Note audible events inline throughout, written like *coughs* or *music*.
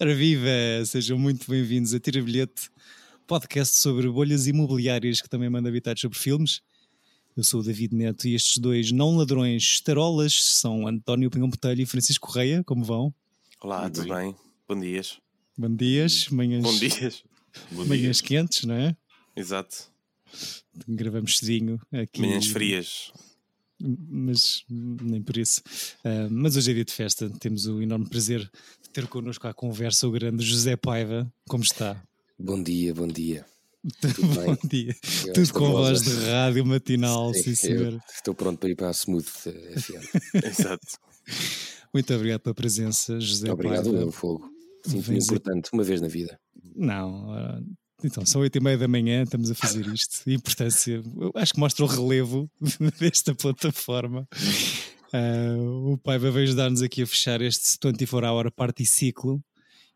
Ora viva! Sejam muito bem-vindos a Tira Bilhete, podcast sobre bolhas imobiliárias que também manda habitar sobre filmes. Eu sou o David Neto e estes dois não ladrões estarolas são António Pinhão Botelho e Francisco Correia. Como vão? Olá, Muito tudo bem. bem? Bom dias. Bom dias, manhãs, Bom dias. Bom manhãs dia. quentes, não é? Exato. Gravamos cedinho aqui. Manhãs frias. mas nem por isso. Ah, mas hoje é dia de festa, temos o enorme prazer ter connosco à conversa o grande José Paiva. Como está? Bom dia, bom dia. Tudo bem? Bom dia. Eu Tudo com voz de rádio matinal, sim, senhor. Estou pronto para ir para a Smooth eh, FM. *laughs* Exato. Muito obrigado pela presença, José Obrigado, Paiva. meu fogo. Sinto-me a- importante uma vez na vida. Não, ah, então são oito e meia da manhã, estamos a fazer isto. E importância, acho que mostra o relevo *laughs* desta plataforma. Ah, o Paiva veio ajudar-nos aqui a fechar este 24 Hour Party Ciclo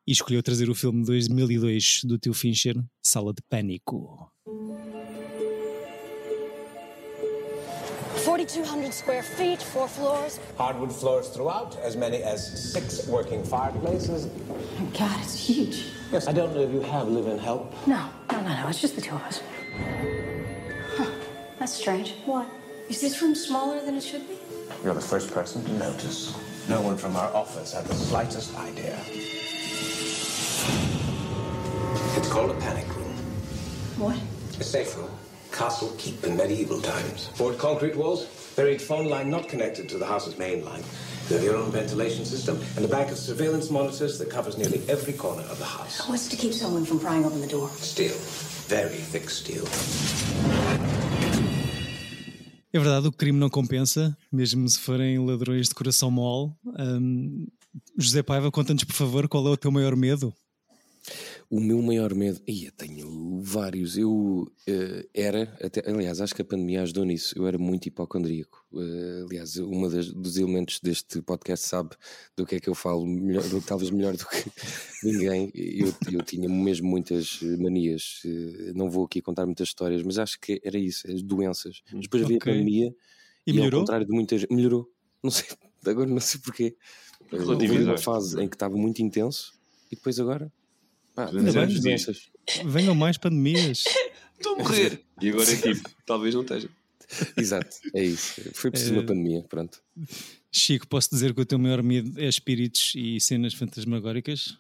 e escolheu trazer o filme 2002 do tio Fincher, Sala de Pânico. 4,200 square feet, four floors. Hardwood floors throughout, as many as six working fireplaces. Oh, God, it's huge. Yes, I don't know if you have live-in help. No, no, no, no. It's just the two of us. Huh. That's strange. What? Is this room smaller than it should be? You're the first person to notice. No one from our office had the slightest idea. It's called a panic room. What? A safe room. Castle keep in medieval times. Board concrete walls, buried phone line not connected to the house's main line. You have your own ventilation system and a bank of surveillance monitors that covers nearly every corner of the house. What's to keep someone from prying open the door? Steel. Very thick steel. É verdade, o crime não compensa, mesmo se forem ladrões de coração mole. Ahm, José Paiva, conta-nos, por favor, qual é o teu maior medo? O meu maior medo. Ia, tenho vários. Eu eh, era, até, aliás, acho que a pandemia ajudou nisso. Eu era muito hipocondríaco. Eh, aliás, uma dos elementos deste podcast sabe do que é que eu falo, melhor, talvez melhor do que *laughs* ninguém. Eu, eu tinha mesmo muitas eh, manias. Eh, não vou aqui contar muitas histórias, mas acho que era isso, as doenças. Mas depois veio Ok. a pandemia E ao melhorou? contrário de muitas. Melhorou. Não sei, *laughs* agora não sei porquê. Houve uma fase em que estava muito intenso e depois agora. Pá, Ainda bem. as doenças. Venham mais pandemias. *laughs* Estou a morrer. E agora é tipo, talvez não esteja. Exato, é isso. Foi preciso uma pandemia, pronto. Chico, posso dizer que o teu maior medo é espíritos e cenas fantasmagóricas?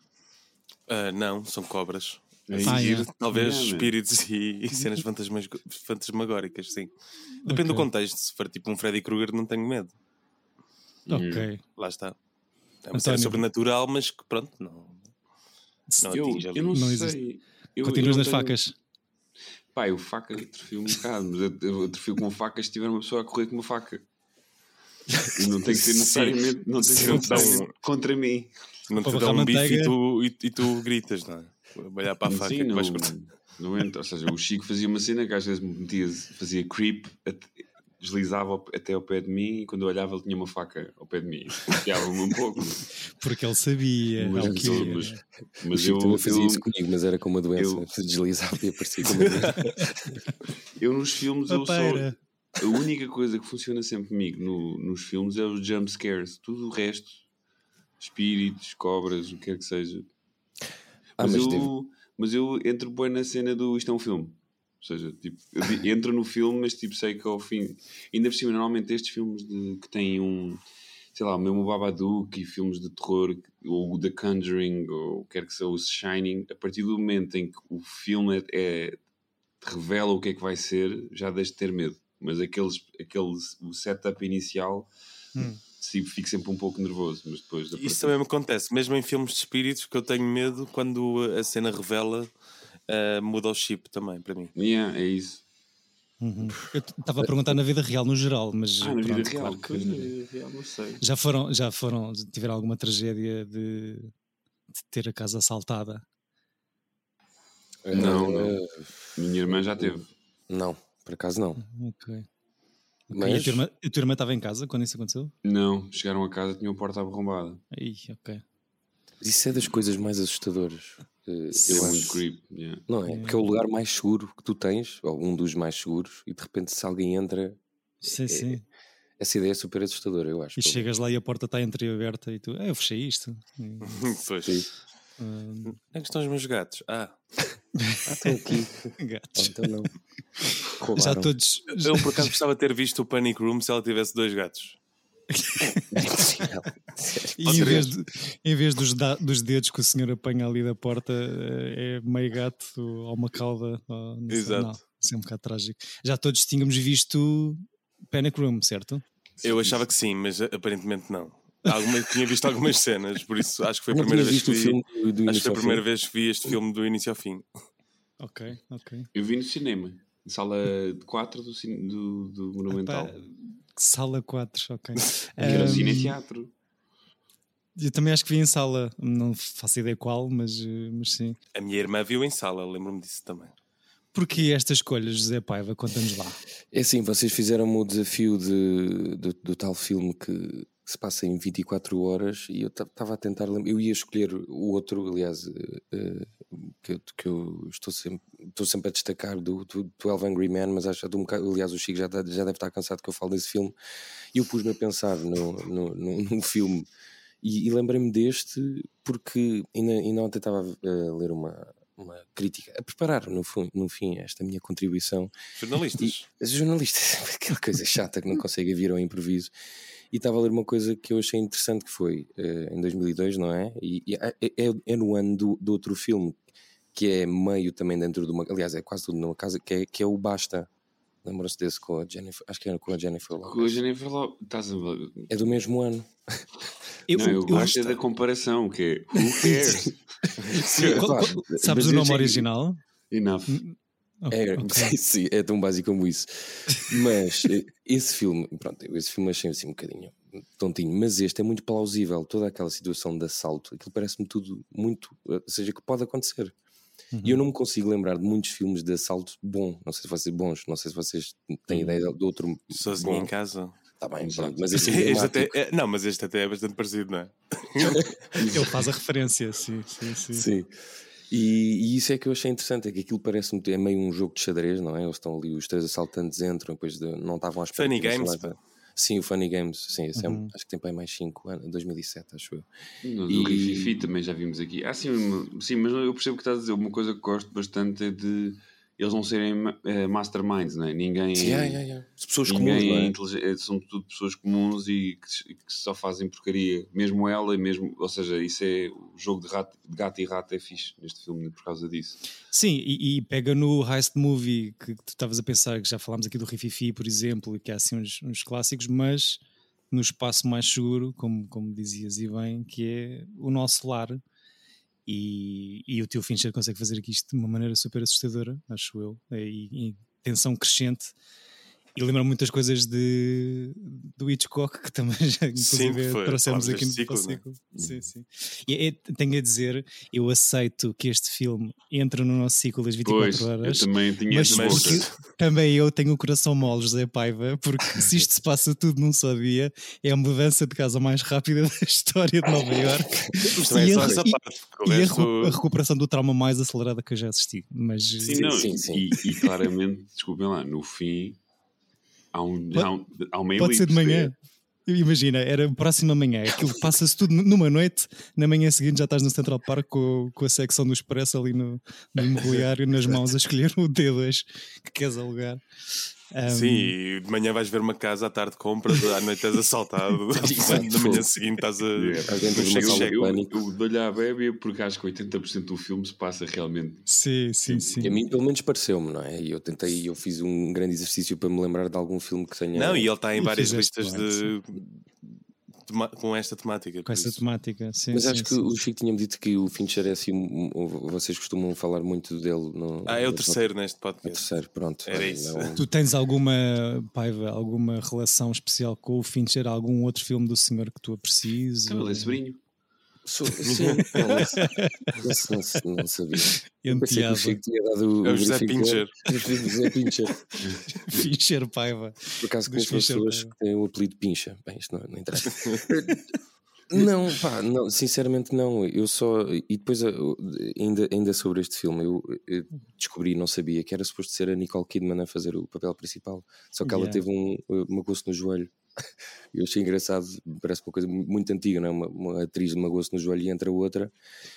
Ah, não, são cobras. A Ah, seguir, é. talvez espíritos e, e cenas fantasmas, fantasmagóricas, sim. Depende do Ok. contexto. Se for tipo um Freddy Krueger, não tenho medo. Ok. Lá está. É uma António. cena sobrenatural, mas que pronto, não, não Eu, eu não, Não sei. Eu, Continuas eu nas tenho- facas. Pá, eu faca atrofio um bocado, mas eu, eu atrofio com facas se tiver uma pessoa a correr com uma faca. E não tem que ser necessariamente, não tem que ser necessariamente contra mim. Não te dá um bife e tu, e, e tu gritas, não é? Olhar para a faca Sim, que não, vais cortar. não entra. Ou seja, o Chico fazia uma cena que às vezes me metia, fazia creep, deslizava até ao pé de mim e quando eu olhava ele tinha uma faca ao pé de mim. Fiava-me um pouco. *laughs* Porque ele sabia. Mas, é que mas, mas, o eu, também fazia eu, isso comigo, mas era com uma doença. eu- *laughs* Deslizava e aparecia com uma doença. *laughs* eu nos filmes eu sou, a única coisa que funciona sempre comigo no- nos filmes é os jump scares. Tudo o resto, espíritos, cobras, o que quer que seja. Ah, mas, mas eu, teve- mas eu entro bem na cena do isto é um filme. Ou seja, tipo, *laughs* entro no filme, mas tipo, sei que ao fim. Ainda por cima, normalmente estes filmes de, que têm um. Sei lá, mesmo o Babadook e filmes de terror, ou o The Conjuring, ou quer que seja, o Shining, a partir do momento em que o filme é, é- revela o que é que vai ser, já deixo de ter medo. Mas aqueles, aqueles, o setup inicial, Hum. sim, fico sempre um pouco nervoso. Mas depois. Isso partir- também me acontece, mesmo em filmes de espíritos, que eu tenho medo quando a cena revela, ah, muda o chip também, para mim. Yeah, é isso. Uhum. Eu estava a perguntar na vida real no geral, mas Ah, na vida pronto, real. claro que- Pois, na vida real, não sei. já foram, já foram, tiveram alguma tragédia de, de ter a casa assaltada? Não, não. Minha irmã já teve. não, por acaso não. Ok. Ok, Mas- E a tua, irmã, a tua irmã estava em casa quando isso aconteceu? Não, chegaram a casa tinham a porta arrombada. Aí, ok. Isso é das coisas mais assustadoras. Eh, É eu acho. creep. yeah. Não é? Porque é o lugar mais seguro que tu tens, ou um dos mais seguros, e de repente se alguém entra, Sim, sim. essa ideia é super assustadora, eu acho. E chegas lá e a porta está entreaberta e tu, ah, eu fechei isto. *laughs* Pois. Sim. Ah, Onde é que estão os meus gatos? Ah, Ah, estão aqui. *laughs* Gatos. então não. Já todos. eu por acaso gostava de ter visto o Panic Room se ela tivesse dois gatos. *laughs* E em vez, de- em vez dos, da- dos dedos que o senhor apanha ali da porta, eh, é meio gato ou uma cauda. ou não sei, Exato. Não, isso é um bocado trágico. Já todos tínhamos visto Panic Room, certo? Eu achava que sim, mas aparentemente não. Alguma, tinha visto algumas cenas, por isso acho que foi a primeira vez que vi. do, do Acho que foi a primeira vez que vi este filme do início ao fim. Ok, ok. Eu vi no cinema, sala 4 do, do, do Monumental. Sala 4, ok. *laughs* Era o Ahm, Cine-Teatro. Eu também acho que vi em sala, não faço ideia qual, mas, eh, mas sim. A minha irmã viu em sala, lembro-me disso também. Porquê estas escolhas, José Paiva? Conta-nos lá. É assim, vocês fizeram o desafio de, do, do tal filme que se passa em 24 horas e eu estava a tentar lembrar. Eu ia escolher o outro, aliás, eh, que, eu- que eu estou sempre, estou sempre a destacar do, do 12 Angry Men, mas acho que um bocado, aliás, o Chico já, já deve estar cansado que eu falo desse filme. E eu pus-me a pensar no, no, no, *laughs* num filme e, e lembrei-me deste porque ainda, ainda ontem estava a ler uma, uma crítica, a preparar no, fu- no fim esta minha contribuição Jornalistas. os jornalistas, *laughs* aquela coisa chata que não consegue vir ao improviso. E estava a ler uma coisa que eu achei interessante que foi eh, em 2002, não é? E, e é, é- é no ano do, do outro filme que é meio também dentro de uma. Aliás, é quase tudo numa casa, que é, que é o Basta. Lembram-se desse com a Jennifer? Acho que era com a Jennifer Com a Lopez. Jennifer Lopez. Estás a... É do mesmo ano. *laughs* Eu, não, eu, eu- gosto é da comparação, que é Who *laughs* cares? Sim, qual- Claro, qual- sabes mas o nome original? Enough. É, ok. sim, é tão básico como isso. Mas eh, esse filme, pronto, esse filme achei assim um bocadinho tontinho, mas este é muito plausível. Toda aquela situação de assalto, aquilo parece-me tudo muito, eh, ou seja, que pode acontecer. E eu não me consigo lembrar de muitos filmes de assalto bom. Não sei se vocês bons, não sei se vocês têm ideia de outro. Sozinho bom. em casa. Tá bem, pronto, mas esse *laughs* é Este até, é- não, mas este até é bastante parecido, não é? Ele *laughs* faz a referência, sim, sim, sim. Sim. E, e isso é que eu achei interessante, é que aquilo parece-me é meio um jogo de xadrez, não é? Eles estão ali, os três assaltantes entram, depois de- não estavam à espera. Funny Games, lá- Sim, o Funny Games, sim, é um- Uhum. acho que tem para aí mais 5 anos, 2007, acho eu. No, do E- Rififi também já vimos aqui. Ah, sim, sim, mas eu percebo o que estás a dizer. Uma coisa que gosto bastante é de eles não serem eh, masterminds, não é? Ninguém. Sim, yeah, yeah, yeah. As pessoas Ninguém comuns, é é- são tudo pessoas comuns e que, que só fazem porcaria. Mesmo ela, e mesmo, ou seja, isso é o jogo de, rato, de gato e rato é fixe neste filme por causa disso. Sim, e, e pega no Heist Movie que, que tu estavas a pensar, que já falámos aqui do Rififi, por exemplo, e que há assim uns, uns clássicos, mas no espaço mais seguro, como, como dizias e bem, que é o nosso lar. E, e o teu Fincher consegue fazer aqui isto de uma maneira super assustadora, acho eu, e, e tensão crescente. E lembra muitas coisas de, do Hitchcock, que também já inclusive foi, trouxemos aqui no ciclo, ciclo. né? Sim, sim. E é- tenho a dizer, eu aceito que este filme entra no nosso ciclo das 24 Pois, horas. eu também tinha Mas porque também eu tenho o coração mole, José Paiva, porque se isto se passa tudo num só dia, é a mudança de casa mais rápida *laughs* da história de Nova Iorque *laughs* E é a- e- parte. e a, resto- a recuperação do trauma mais acelerada que eu já assisti. Mas Sim, não, sim, e- sim. E, e claramente, desculpem lá, no fim há, um, Pode- há, um, há uma pode ser de manhã. Imagina, era próxima manhã, aquilo passa-se tudo numa noite, na manhã seguinte já estás no Central Park com, com a secção do Expresso ali no, no imobiliário nas mãos a escolher o D2 que queres alugar. Um, Sim, e de manhã vais ver uma casa, à tarde compras, à noite és assaltado, *laughs* *laughs* na manhã seguinte estás a. Yeah. Chega, Eu, eu dou-lhe à bébia porque acho que 80% do filme se passa realmente. Sim, sim, sim. E a mim, pelo menos, pareceu-me, não é? E eu tentei, eu fiz um grande exercício para me lembrar de algum filme que tenha. Não, e ele está em E várias listas bem, de. Com esta temática. Com essa isso. temática, sim. Mas sim, acho que sim. o Chico tinha-me dito que o Fincher é assim. um- um- Vocês costumam falar muito dele. No, Ah, é o no- terceiro neste É o podcast. terceiro, pronto. Era isso. não- Tu tens alguma, Paiva, alguma relação especial com o Fincher? Algum outro filme do senhor que tu aprecies? Ele é sobrinho. Sou- *laughs* Sim, não, não, não, não sabia. Eu pensei que Enteado. tinha dado É o José. Pincher. O José Pincher. *laughs* Fincher *laughs* Paiva. Por acaso Fincher, pessoas que têm o apelido Pincha. Bem, isto não, não interessa. não, pá, não, sinceramente não. Eu só. E depois, eu- ainda, ainda sobre este filme, eu, eu descobri, não sabia, que era suposto ser a Nicole Kidman a fazer o papel principal. Só que ela Yeah. teve um, uma gosto no joelho Eu achei engraçado, parece uma coisa mu- muito antiga, não é? Uma, uma atriz magoou-se no joelho e entra outra,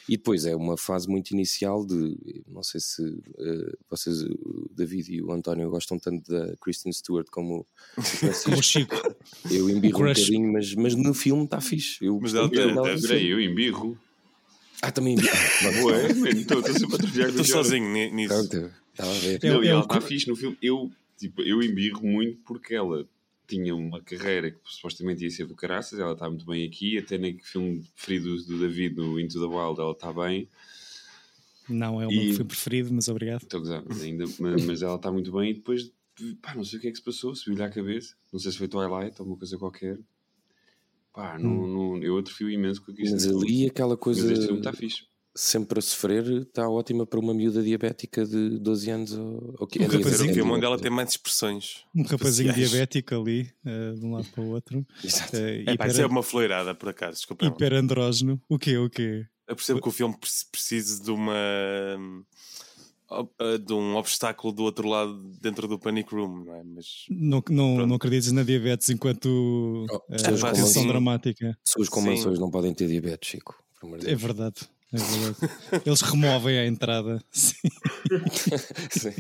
e depois é uma fase muito inicial de. Não sei se eh, vocês, o David e o António, gostam tanto da Kristen Stewart como o *laughs* Francisco. Chico. Eu embirro um bocadinho, mas, mas no filme está fixe. Eu Mas dela deve no Peraí, eu embirro. Ah, também embirro. *laughs* Ué, mano, estou sempre a Estou sozinho ni- nisso. Pronto, estava a ver. É Não, e é ela está fixe no filme. Eu, tipo, eu embirro muito porque ela tinha uma carreira que supostamente ia ser do caraças. Ela está muito bem aqui. Até nem que filme preferido do David no Into the Wild ela está bem. Não é o E- meu filme preferido, mas obrigado. Estou gozar, ainda, mas, mas ela está muito bem. E depois, pá, não sei o que é que se passou. Subiu-lhe à cabeça. Não sei se foi Twilight ou uma coisa qualquer. Pá, não, não, eu atrofio imenso com aquilo. Mas ali aquela Mas coisa este filme está fixe. Sempre a sofrer está ótima para uma miúda diabética de 12 anos ou, ou que Um dizer, rapazinho. o filme onde ela é tem mais expressões. Um rapazinho faciais. diabético ali, eh, de um lado para o outro. Exato. eh, É, pá, hiper- isso é uma floreirada, por acaso. Desculpa. hiperandrógeno. O quê? O quê? Eu percebo que o filme pre- precisa de uma. eh, de um obstáculo do outro lado dentro do Panic Room, não é? Mas. Não, não, Pronto. não acredites na diabetes enquanto Oh, atenção maçãs. dramática. Pessoas com mansões não podem ter diabetes, Chico. É verdade. É verdade. Eles removem a entrada. Sim. *laughs* Sim.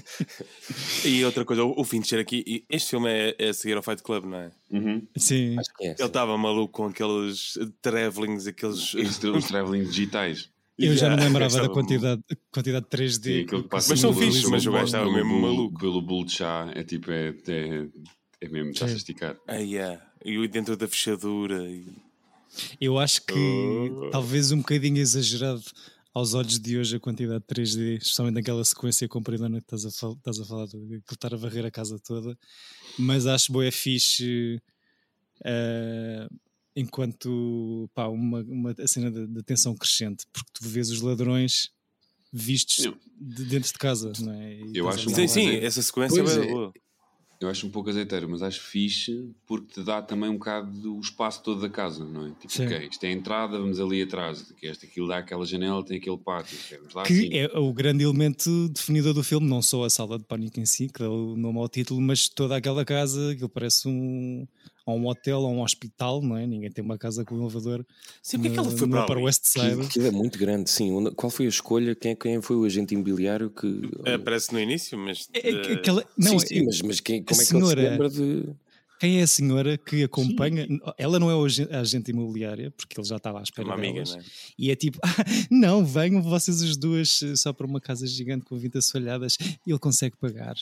E outra coisa, o Fincher aqui. Este filme é, é a seguir ao Fight Club, não é? Uhum. Sim. Acho que é. Ele estava maluco com aqueles travelings, aqueles. Os travelling digitais. Eu já não lembrava da quantidade, quantidade de 3D. Sim, aquilo que passa Mas são pelo mas o gajo estava mesmo maluco. Pelo bolo de chá, é tipo, é, é, é mesmo, está-se a esticar. Ah, yeah. E o dentro da fechadura. E... Eu acho que Oh. talvez um bocadinho exagerado aos olhos de hoje a quantidade de 3D, especialmente naquela sequência compridona que estás a, fal- estás a falar, de estar a varrer a casa toda. Mas acho boa fixe eh, enquanto pá, uma, uma a cena de, de tensão crescente, porque tu vês os ladrões vistos de dentro de casa, não é? E Eu acho Sim, sim, é- essa sequência Pois é é. boa. Eu acho um pouco azeiteiro, mas acho fixe porque te dá também um bocado do espaço todo da casa, não é? Tipo, Sim. ok, isto é a entrada, vamos ali atrás. Que este, aquilo dá aquela janela, tem aquele pátio. que assim. é o grande elemento definidor do filme, não só a sala de pânico em si, que dá o nome ao título, mas toda aquela casa, aquilo parece um, ou um hotel ou um hospital, não é? Ninguém tem uma casa com um elevador Sim, porque é que ele foi para ali? West Side. Aquilo é muito grande, sim. Qual foi a escolha? Quem, quem foi o agente imobiliário que. Aparece no início, mas. É- é que eh, aquela- não, sim, sim, é- mas, mas quem, como é que senhora- ele se lembra de. Quem é a senhora que acompanha? Ela não é o a agente imobiliária, porque ele já estava à espera uma amiga, delas. não é? E é tipo, *laughs* ah, não, venham vocês as duas eh, só para uma casa gigante com 20 assoalhadas e ele consegue pagar.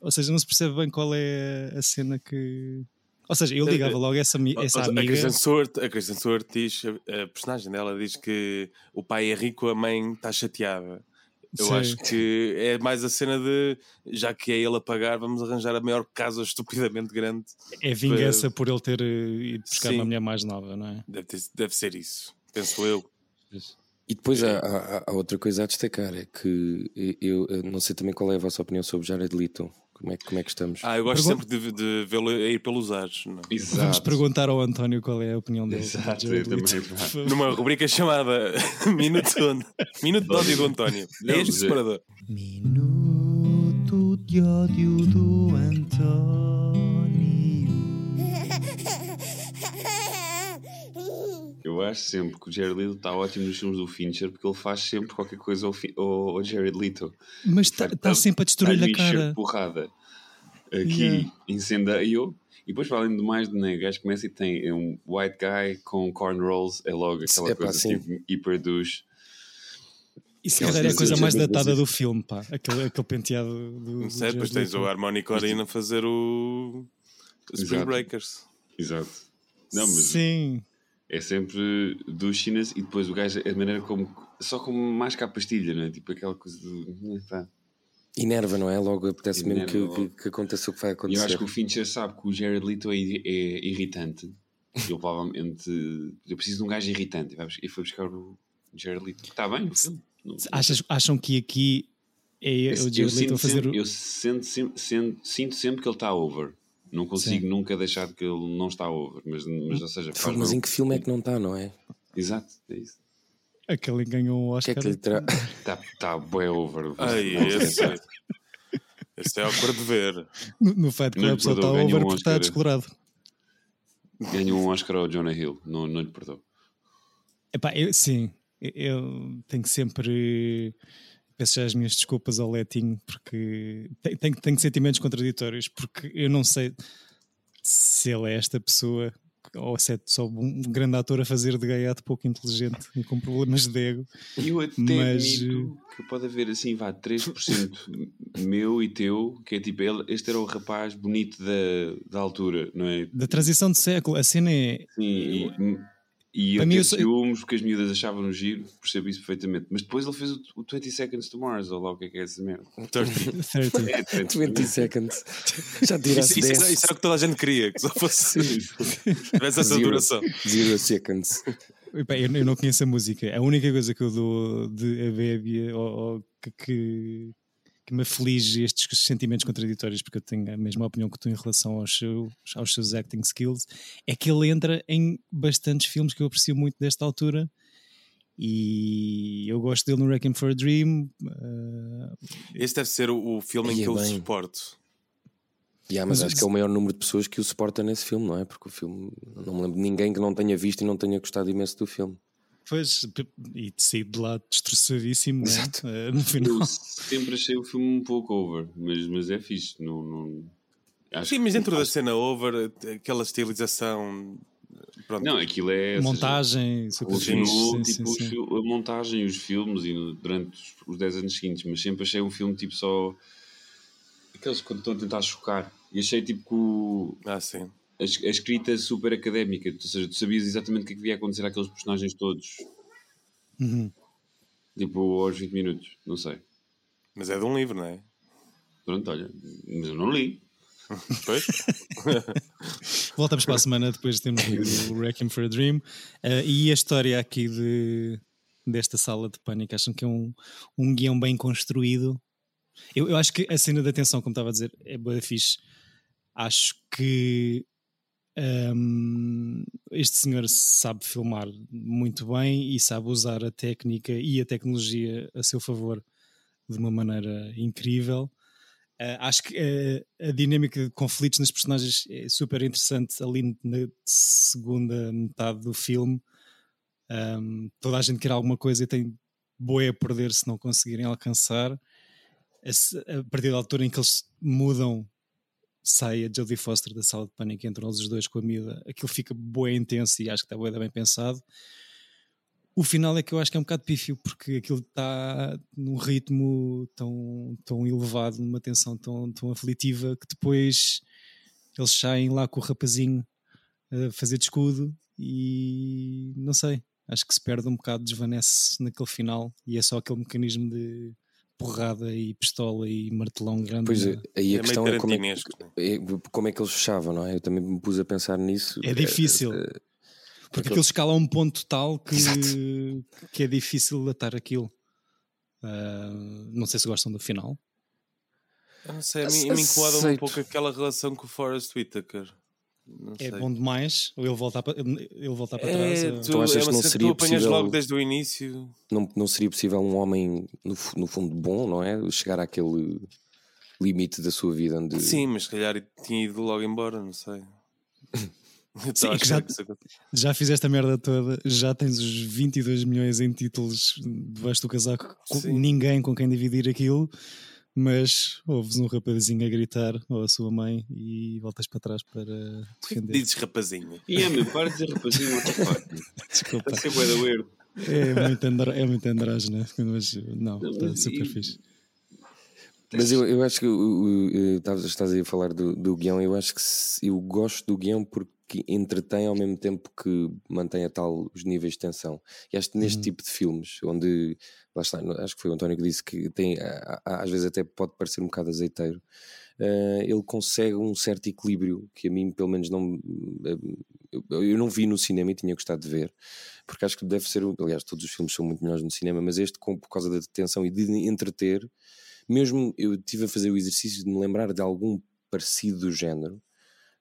Ou seja, não se percebe bem qual é a cena que. Ou seja, eu ligava logo essa, essa A- a amiga. Kristen Stewart, a Kristen Stewart diz, a, a personagem dela diz que o pai é rico, a mãe está chateada. Eu Sim. acho que é mais a cena de já que é ele a pagar, vamos arranjar a maior casa estupidamente grande. É vingança por ele ter eh, ido buscar Sim. uma mulher mais nova, não é? Deve, ter- deve ser isso, penso eu. E depois há, há- há outra coisa a destacar: é que eu, eu não sei também qual é a vossa opinião sobre Jared Leto. Como é, que- como é que estamos? Ah, eu gosto Pergun- sempre de, de vê-lo a ir pelos ares. não é? Exato. Vamos perguntar ao António qual é a opinião dele. Exato, eu Leto, também. Numa rubrica chamada *laughs* Minuto, de- Minuto de ódio do António. É este separador. Minuto de ódio do António. Eu acho sempre que o Jared Leto está ótimo nos filmes do Fincher porque ele faz sempre qualquer coisa ao, Fi- ao, ao Jared Leto. Mas está Tá- sempre a destruir-lhe a cara. de porrada. Aqui Yeah. incendeio. E depois, para além de mais, né, o gajo começa e tem é um white guy com cornrows, é logo aquela coisa sim. tipo hiper douche. E se Eu calhar é a coisa mais datada do filme, pá. Aquele, aquele penteado do. Não do sei, depois tens o. Harmonic Orina a fazer o o Spring Exato. Breakers. Exato. Não, mas Sim. É sempre douchiness e depois o gajo, a maneira como. Só como mais cá a pastilha, não é? Tipo aquela coisa do. Pá. Enerva, não é? Logo apetece mesmo que, que, que aconteça o que vai E eu acontecer. acho que o Fincher sabe que o Jared Leto é, é irritante. Ele provavelmente. Eu preciso de um gajo irritante. E foi buscar o Jared Leto. Está bem, o filme. Achas, acham que aqui é Eu, o Jared Leto a fazer sempre, o. eu sinto, sempre, sinto, sinto sempre que ele está over. Não consigo nunca deixar de que ele não está over. Mas, mas ou seja, faz Mas em que filme é que não está, não é? Exato, é isso. Aquele que ganhou o O que é Oscar. que lhe terá. Está tá bué over. Ai, esse, é- esse é awkward de ver. No, no Fight Club só está over um porque está descolorado. Ganhou um Oscar ao Jonah Hill, não, não lhe perdoo. Epá, eu, sim, eu tenho sempre. Peço já as minhas desculpas ao Letinho, porque tenho, tenho, sentimentos contraditórios, porque eu não sei se ele é esta pessoa ou se é só um grande ator a fazer de gaiato pouco inteligente e com problemas de ego. Eu até Mas, admito que pode haver assim, vá, 3% meu e teu, que é tipo, ele, este era o rapaz bonito da, da altura, não é? Da transição de século, a cena é. Sim, e, e eu sou- ciúmes porque as miúdas achavam no giro, percebo isso perfeitamente. Mas depois ele fez o, o 20 Seconds to Mars, ou lá o que é que é essa merda. *laughs* *laughs* 30. 30. É, 30 20 seconds. Já Isso, tiraste isso, 10. era, isso era o que toda a gente queria, que só fosse. *laughs* tivesse essa Zero. duração. Zero seconds. Epá, eu, eu não conheço a música. A única coisa que eu dou de Abébia ou, ou que, que, que me aflige estes sentimentos contraditórios, porque eu tenho a mesma opinião que tu em relação aos seus, aos seus acting skills, é que ele entra em bastantes filmes que eu aprecio muito desta altura. E eu gosto dele no Wrecking for a Dream. eh, Este deve ser o, o filme em Ia que eu o bem. suporto. Yeah, mas Mas- acho que é o maior número de pessoas que o suporta nesse filme, não é? Porque o filme, não me lembro de ninguém que não tenha visto e não tenha gostado imenso do filme. Pois, e saí de lá destroçadíssimo né? Exato. Eh, no final. Eu sempre achei o filme um pouco over, mas, mas é fixe. Não, não... Acho Sim, que- mas dentro da acho- cena over, aquela estilização. Pronto. Não, aquilo é. seja, Montagem, fixe. Continuou sim, tipo, sim, sim. a montagem, os filmes e no- durante os- os 10 anos seguintes, mas sempre achei um filme tipo só aqueles quando estão a tentar chocar. E achei tipo que o- Ah, sim. A, a escrita super académica, ou seja, tu sabias exatamente o que é que ia acontecer àqueles personagens todos, Uhum. tipo aos 20 minutos, não sei. Mas é de um livro, não é? Pronto, olha, mas eu não li. Pois? *laughs* Voltamos para a semana depois de termos lido o Wrecking for a Dream. Eh, e a história aqui de, desta sala de pânico, acham que é um, um guião bem construído? Eu, eu acho que a cena da atenção, como estava a dizer, é boa fixe. Acho que hum, este senhor sabe filmar muito bem e sabe usar a técnica e a tecnologia a seu favor de uma maneira incrível. Uh, acho que uh, a dinâmica de conflitos nas personagens é super interessante ali na segunda metade do filme. Um, toda a gente quer alguma coisa e tem boé a perder se não conseguirem alcançar. A, a partir da altura em que eles mudam, sai a Jodie Foster da sala de pânico e entram os dois com a miúda, aquilo fica boé intenso e acho que está boé bem pensado. O final é que eu acho que é um bocado pífio, porque aquilo está num ritmo tão, tão elevado, numa tensão tão, tão aflitiva, que depois eles saem lá com o rapazinho a fazer de escudo e não sei, acho que se perde um bocado, desvanece naquele final e é só aquele mecanismo de porrada e pistola e martelão grande. Pois é, aí a É meio questão é como é, tarantinesco, né? é como é que eles fechavam, não é? Eu também me pus a pensar nisso. É difícil. Eh, eh, Porque aquilo escala a um ponto tal que, Exato. *laughs* que é difícil atar aquilo. Ah, não sei se gostam do final. Eu não sei, a mim, me incomoda um pouco aquela relação com o Forrest Whitaker. Não É sei. bom demais? Ou ele voltar para, ele voltar para trás? É, ou- tu, Tu achas é que não seria tu apanhas possível- logo desde o início. não, não seria possível um homem, no, no fundo, bom, não é? Chegar àquele limite da sua vida onde. Sim, mas se calhar tinha ido logo embora, não sei. *laughs* Sim, já-. Já fizeste a merda toda, já tens os 22 milhões em títulos debaixo do casaco, com ninguém com quem dividir aquilo, mas ouves um rapazinho a gritar ou a sua mãe e voltas para trás para defender. Dizes rapazinho. E é meu, para de dizer rapazinho? Desculpa, Está a ser bué da weird. é muito, andro, é muito andrógeno, mas não, está super fixe. Mas eu, eu acho que eh, estavas- estás aí a falar do, do guião. Eu acho que se- eu gosto do guião porque entretém ao mesmo tempo que mantém a tal os níveis de tensão. E acho que neste Uhum. tipo de filmes, onde lá está, acho que foi o António que disse que tem, às vezes até pode parecer um bocado azeiteiro. eh, ele consegue um certo equilíbrio que a mim, pelo menos, não eh, eu, eu não vi no cinema e tinha gostado de ver, porque acho que deve ser. Aliás, todos os filmes são muito melhores no cinema, mas este, com, por causa da tensão e de entreter, mesmo eu estive a fazer o exercício de me lembrar de algum parecido do género.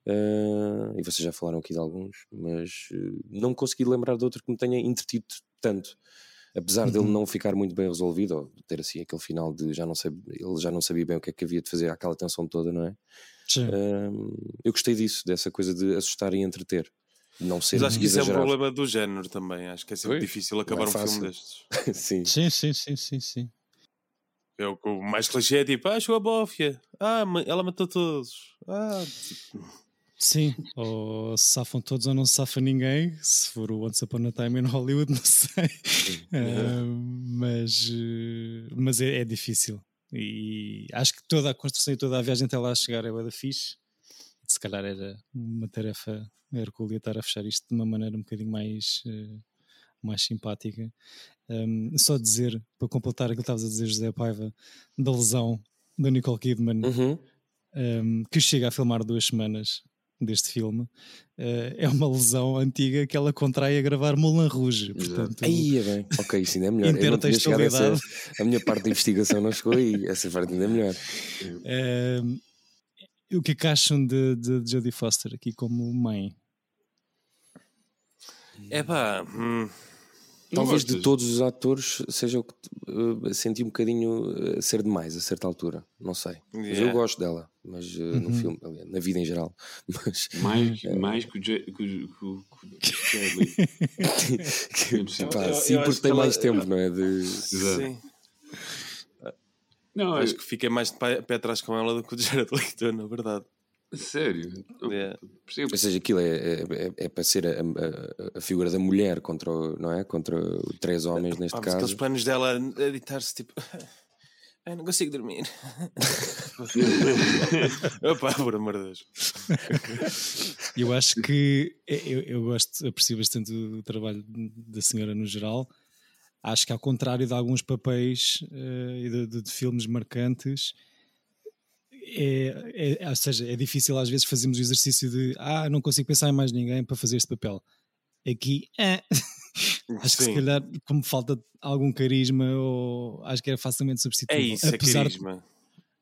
eh, e vocês já falaram aqui de alguns, mas eh, não me consegui lembrar de outro que me tenha entretido tanto. Apesar dele Uhum. não ficar muito bem resolvido, ou ter assim aquele final de já não sei, ele já não sabia bem o que é que havia de fazer aquela tensão toda, não é? Sim. Hum, eu gostei disso, dessa coisa de assustar e entreter. não ser Mas acho que isso é um problema do género também. Acho que é sempre Pois, difícil não acabar é um filme destes. *laughs* Sim. Sim, sim, sim, sim, sim. É o, o mais clichê é tipo, ah, chegou a bófia. Ah, ela matou todos. Ah, tipo, Sim, ou se safam todos ou não se safa ninguém. Se for o Once Upon a Time in Hollywood, *laughs* não sei. Ah, mas eh, mas é, é difícil. E acho que toda a construção e toda a viagem até lá chegar é da fixe. Se calhar era uma tarefa hercúlea estar a fechar isto de uma maneira um bocadinho mais, eh, mais simpática. Um, só dizer, para completar aquilo que estavas a dizer, José Paiva, da lesão da Nicole Kidman Uhum. um, que chega a filmar duas semanas deste filme, eh, é uma lesão antiga que ela contrai a gravar Moulin Rouge. Portanto, Aí é bem. Ok, isso ainda é melhor. Eu não tinha chegado a a minha parte da investigação não chegou e essa parte ainda é melhor. um, o que é que acham de, de Jodie Foster aqui como mãe? é pá. hum, Talvez de todos os atores seja o que uh, senti um bocadinho uh, ser demais a certa altura. Não sei. Mas eu Yeah. gosto dela, mas uh, no Uhum. filme, aliás, na vida em geral. *laughs* Mas Mais, mais que o Ja- que o- que que. É possível. pá, eu- sim, eu porque tem que mais ela- tempo, não é? De... Sim. Não, Acho eu- que fiquei mais de pé, pé atrás com ela do que o Jared Leto, na verdade. Sério. Yeah. percebo. Ou seja, aquilo é, é, é- é para ser a, a- a figura da mulher contra, o- não é? contra três homens, neste aqueles caso. planos dela a editar-se tipo. *laughs* Ai, não consigo dormir. *laughs* Opa, por amor de Deus. Eu acho que é, eu, eu gosto, aprecio bastante o trabalho da senhora no geral. Acho que ao contrário de alguns papéis e de, de- de filmes marcantes, é, é- ou seja, é difícil às vezes fazermos o exercício de ah, não consigo pensar em mais ninguém para fazer este papel. Aqui, ah, *laughs* acho que se calhar, como falta algum carisma, ou acho que era facilmente É substituível. isso, é apesar, de, carisma.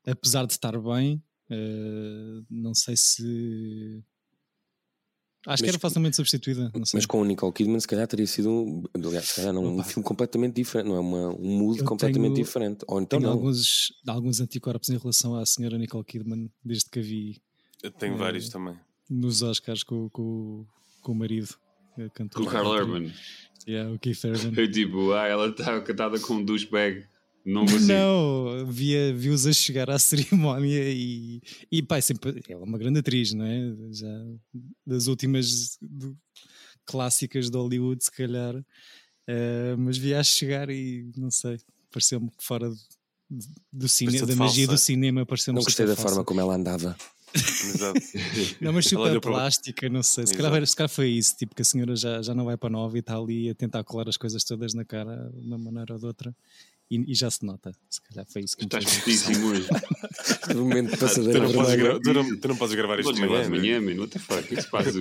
apesar de estar bem, eh, não sei se. Acho que Mas- era facilmente substituída. Não sei. Mas com o Nicole Kidman, se calhar teria sido um, aliás, se calhar não, um filme completamente diferente, não é? Uma, um mood Eu completamente tenho- diferente. Ou então Tenho não. alguns, alguns anticorpos em relação à senhora Nicole Kidman, desde que a vi Eu tenho É. vários também. nos Oscars com, com, com o marido. a cantora. Com o Carl Urban. Yeah, o Keith Urban. Eu tipo, ah, ela está cantada com um douchebag. Não *laughs* consigo. Não, via, vi-os a chegar à *laughs* cerimónia e, e pá, é sempre, ela é uma grande atriz, não é? Já das últimas do- clássicas de Hollywood, se calhar, Eh, mas vi-a a chegar e não sei, pareceu-me que fora do cinema, da magia falsa. do cinema, pareceu-me Não gostei super da forma falsa. como ela andava. *laughs* Não, mas super plástica, não sei. Se calhar, se calhar foi isso, tipo que a senhora já, já não vai para nova e está ali a tentar colar as coisas todas na cara de uma maneira ou de outra. E, e já se nota. Se calhar foi isso que Estás fortíssimo hoje. *laughs* No momento de Tu passadeira não, podes gra- tu, não, tu não podes gravar isto Podes de gravar manhã. de né? manhã, man. What the fuck? O que é que se passa?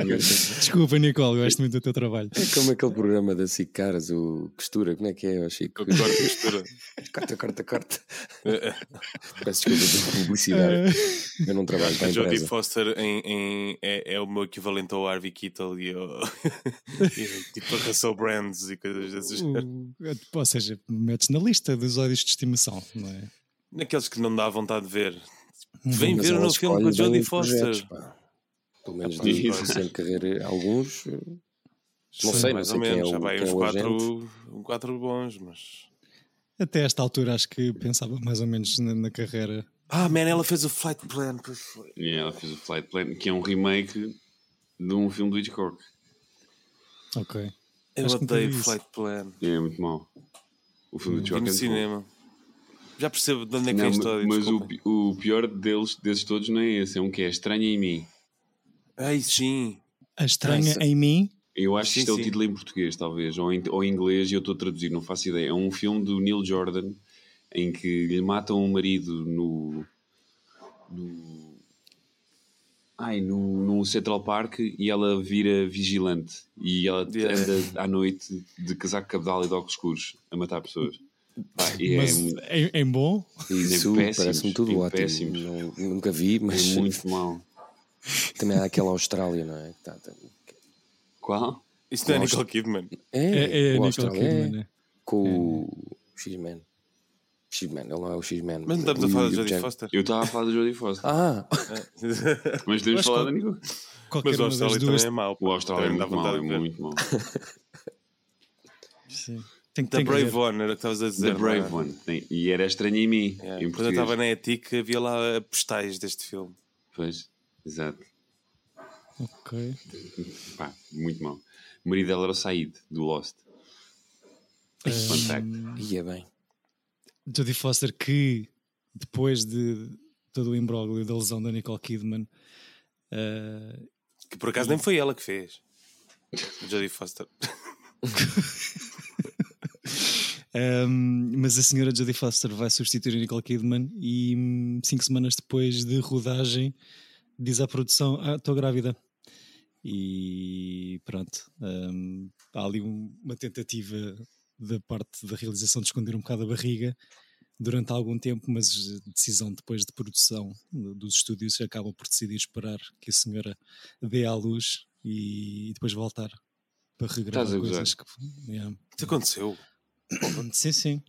Desculpa, Nicole, gosto muito do teu trabalho. É como aquele programa da SIC Caras, o Costura, como é que é, ó Chico? Corta costura. *laughs* corta, corta, corta. Peço desculpa pela publicidade. Eu não trabalho para A a Jodie empresa. Foster em, em- é, é o meu equivalente ao Harvey Keitel e, ao, *laughs* tipo a Russell Brands e coisas dessas. O- ou seja, metes na lista dos ódios de estimação, não é? Naqueles que não dá vontade de ver. Vem Mas ver o novo filme com a bem Jodie os projetos, Foster. pá. Pelo menos de isso. recente carreira, alguns. eh, Não Sim, sei, não mais sei ou é menos. o- Já vai é uns o quatro, quatro bons, mas. Até esta altura acho que pensava mais ou menos na, na carreira. Ah, man, ela fez o Flight Plan. Yeah, ela fez o Flight Plan, que é um remake de um filme do Hitchcock. Ok. Eu odeio. Hum, Flight Plan. É muito mau. O filme do Hitchcock no é bom. cinema. Já percebo de onde é que Não, vem a história. mas o, desculpa. o pior deles, desses todos não é esse, é um que é Estranha em Mim. Ai, sim. A estranha Essa- em mim. Eu acho que Sim, isto é o título em português, talvez, ou em, ou em inglês, e eu estou a traduzir, não faço ideia. É um filme do Neil Jordan em que lhe matam um marido no. no. Ai, no, no Central Park e ela vira vigilante e ela Yeah. anda à noite de casaco cabedal e de óculos escuros a matar pessoas. Pá, é, Mas mu- em, em bom. Parece-me tudo é ótimo. péssimos. Não- nunca vi, é mas muito mau. *laughs* também há aquela Austrália, não é? Tá- tá- Qual? Isso não é. Nicole Kidman. É, É, é Nicole Austrália, é, Kidman. né? com o X-Men. X-Men, ele não é o X-Men. Mas não estamos a falar de Jodie Foster. Eu estava a falar da Jodie Foster. Ah, *laughs* mas acho falar da Nicole. Qualquer Mas o Austrália também duas. é mau. O Austrália é dá muito mau, é muito mau. *laughs* Sim. Tem, The tem Brave. One, era o que estavas a dizer. The Brave não é? One. E era estranho em mim. Yeah. Em Quando eu estava na ETIC havia lá postais deste filme. Pois, exato. Ok. *laughs* Pá, muito mau. O marido dela era o Said, do Lost. Fun fact. ia bem. Jodie Foster que depois de todo o imbróglio da lesão da Nicole Kidman eh, Que por acaso nem foi ela que fez. Jodie Foster. Um, *laughs* mas a senhora Jodie Foster vai substituir a Nicole Kidman e hum, cinco semanas depois de rodagem diz à produção: Ah, estou grávida. E pronto, hum, há ali um- uma tentativa da parte da realização de esconder um bocado a barriga durante algum tempo, mas a decisão depois de produção do- dos estúdios acabam por decidir esperar que a senhora dê à luz e, depois voltar para regravar Estás a gozar? coisas que. Yeah. Isso aconteceu. *coughs* Sim, sim.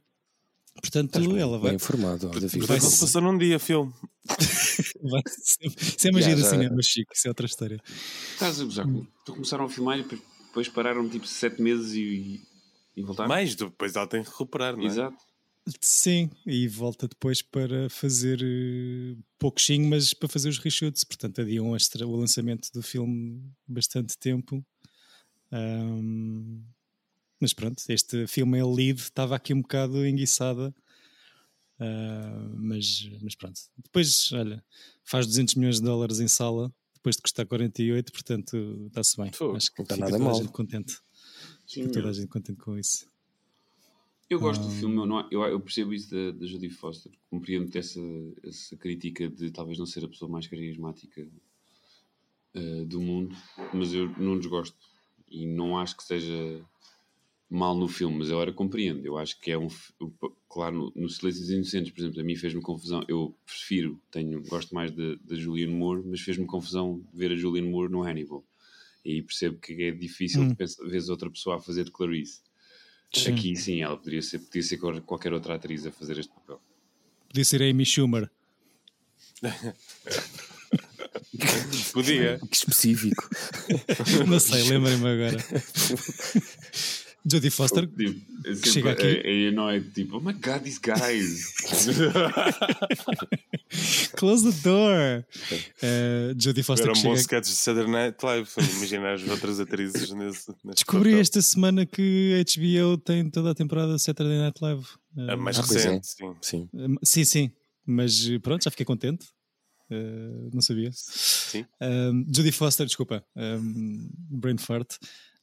Portanto, bem, ela vai, bem informado, David. Vai se passou num dia filme. *laughs* vai. Isso é magia do já. cinema, Chico. Isso é outra história. Estás a gozar? Então começaram a filmar e depois- depois pararam tipo sete meses e, e voltaram? Mais, depois ela tem que recuperar, não é? Exato. Sim, e volta depois para fazer eh, pouquinho, mas para fazer os reshoots. Portanto, adiam o lançamento do filme bastante tempo. Ahm, mas pronto, este filme é lead, estava aqui um bocado enguiçada. Ah, mas, mas pronto, depois, olha, faz 200 milhões de dólares em sala, depois de custar 48, portanto, está-se bem. Fogo, Acho que está fica nada mal. gente contente. Sim, toda a gente contente com isso. Eu gosto do filme, eu, não- eu, eu percebo isso da, da Jodie Foster. Compreendo essa, essa crítica de talvez não ser a pessoa mais carismática eh, do mundo, mas eu não desgosto. E não acho que seja mal no filme, mas eu era compreendo. Eu acho que é um. Claro, no, no Silêncios Inocentes, por exemplo, a mim fez-me confusão. Eu prefiro, tenho, gosto mais da da Julianne Moore, mas fez-me confusão ver a Julianne Moore no Hannibal. E aí percebo que é difícil Hum. ver outra pessoa a fazer de Clarice. Sim. Aqui sim, ela poderia ser, podia ser qual- qualquer outra atriz a fazer este papel. Podia ser a Amy Schumer. *laughs* Podia. Que específico. Não sei, lembrem-me agora. *laughs* Jodie Foster, Tipo, é sempre chega aqui- É, é annoyed, tipo, oh my god, these guys. *laughs* close the door. Uh, Jodie Foster Era que um bom chega sketch de Saturday Night Live. Imaginar as outras atrizes nesse. nesse Descobri papel. esta semana que a HBO tem toda a temporada de Saturday Night Live. Uh, A mais Ah, é. recente, sim. Sim. uh, sim, sim. Mas pronto, já fiquei contente. Uh, não sabia. Sim. Um, Jodie Foster, desculpa. Um, brain fart.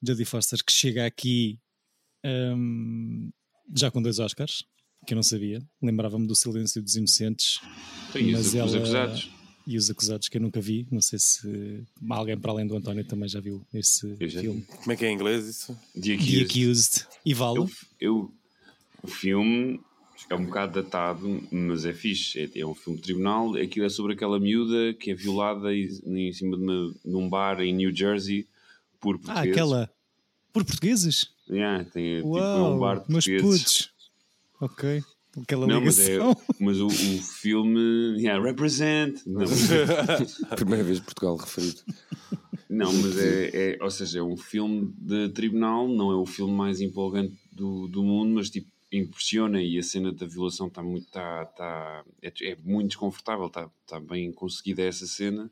Jodie Foster que chega aqui um, já com dois Oscars, que eu não sabia. Lembrava-me do Silêncio dos Inocentes. Tem Mas os, os ela- acusados. e os acusados que eu nunca vi. Não sei se alguém para além do António também já viu esse já filme. Como é que é em inglês isso? The The Accused. Accused e Vala. Eu, eu- o filme é um bocado datado, mas é fixe. É, é um filme de tribunal. Aquilo é sobre aquela miúda que é violada em, cima de, uma, de um bar em New Jersey por Ah, portugueses. aquela. Por portugueses? Yeah, tem, tipo, é Uau, um bar de mas putos. Ok. Aquela Não, mas, é, mas o, o filme. Yeah, represent! Não, *laughs* Primeira vez Portugal referido. não mas é, é. Ou seja, é um filme de tribunal, não é o filme mais empolgante do, do mundo, mas tipo, impressiona e a cena da violação está muito. Tá, tá, é, é muito desconfortável, está tá bem conseguida essa cena.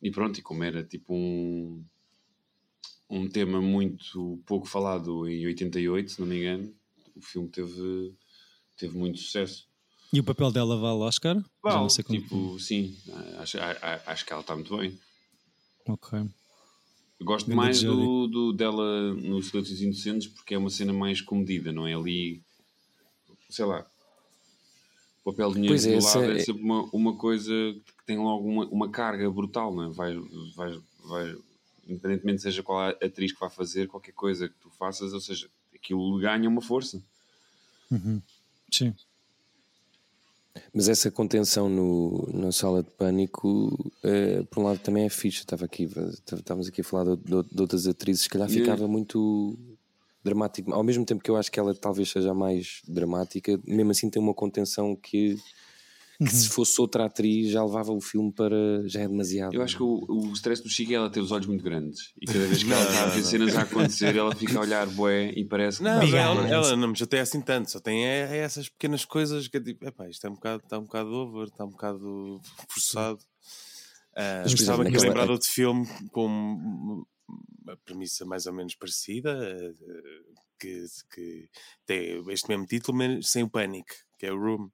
E pronto, e como era tipo um. Um tema muito pouco falado em 88, se não me engano, o filme teve, teve muito sucesso. E o papel dela vale Oscar? Já não Vale, sei como. tipo, sim, acho, acho que ela está muito bem. Ok. Eu gosto Grande mais do, do- dela nos Silêncios Inocentes porque é uma cena mais comedida, não é ali, sei lá, o papel de dinheiro Pois é, lado é, é- sempre uma, uma coisa que tem logo uma, uma carga brutal, não é? Vai, vai, vai, independentemente seja qual a atriz que vai fazer, qualquer coisa que tu faças, ou seja, aquilo ganha uma força. Uhum. Sim. Mas essa contenção no, na sala de pânico, eh, por um lado, também é fixe. Estava aqui, estávamos aqui a falar de, de- de outras atrizes, se calhar ficava muito dramático. Ao mesmo tempo que eu acho que ela talvez seja mais dramática, mesmo assim tem uma contenção que, que se fosse outra atriz já levava o filme para. já é demasiado. Eu acho que o, o stress do Chico é ela ter os olhos muito grandes e cada vez que *laughs* ela está a ver cenas a acontecer, ela fica a olhar bué e parece que Não, está- ela, ela não me chateia assim tanto, só tem é, é essas pequenas coisas que é tipo, epá, isto é um bocado, está um bocado over, está um bocado forçado. Ah, Mas, estava aqui lembrar de outro filme com uma premissa mais ou menos parecida, eh, que, que tem este mesmo título, mas sem o Panic, que é o Room.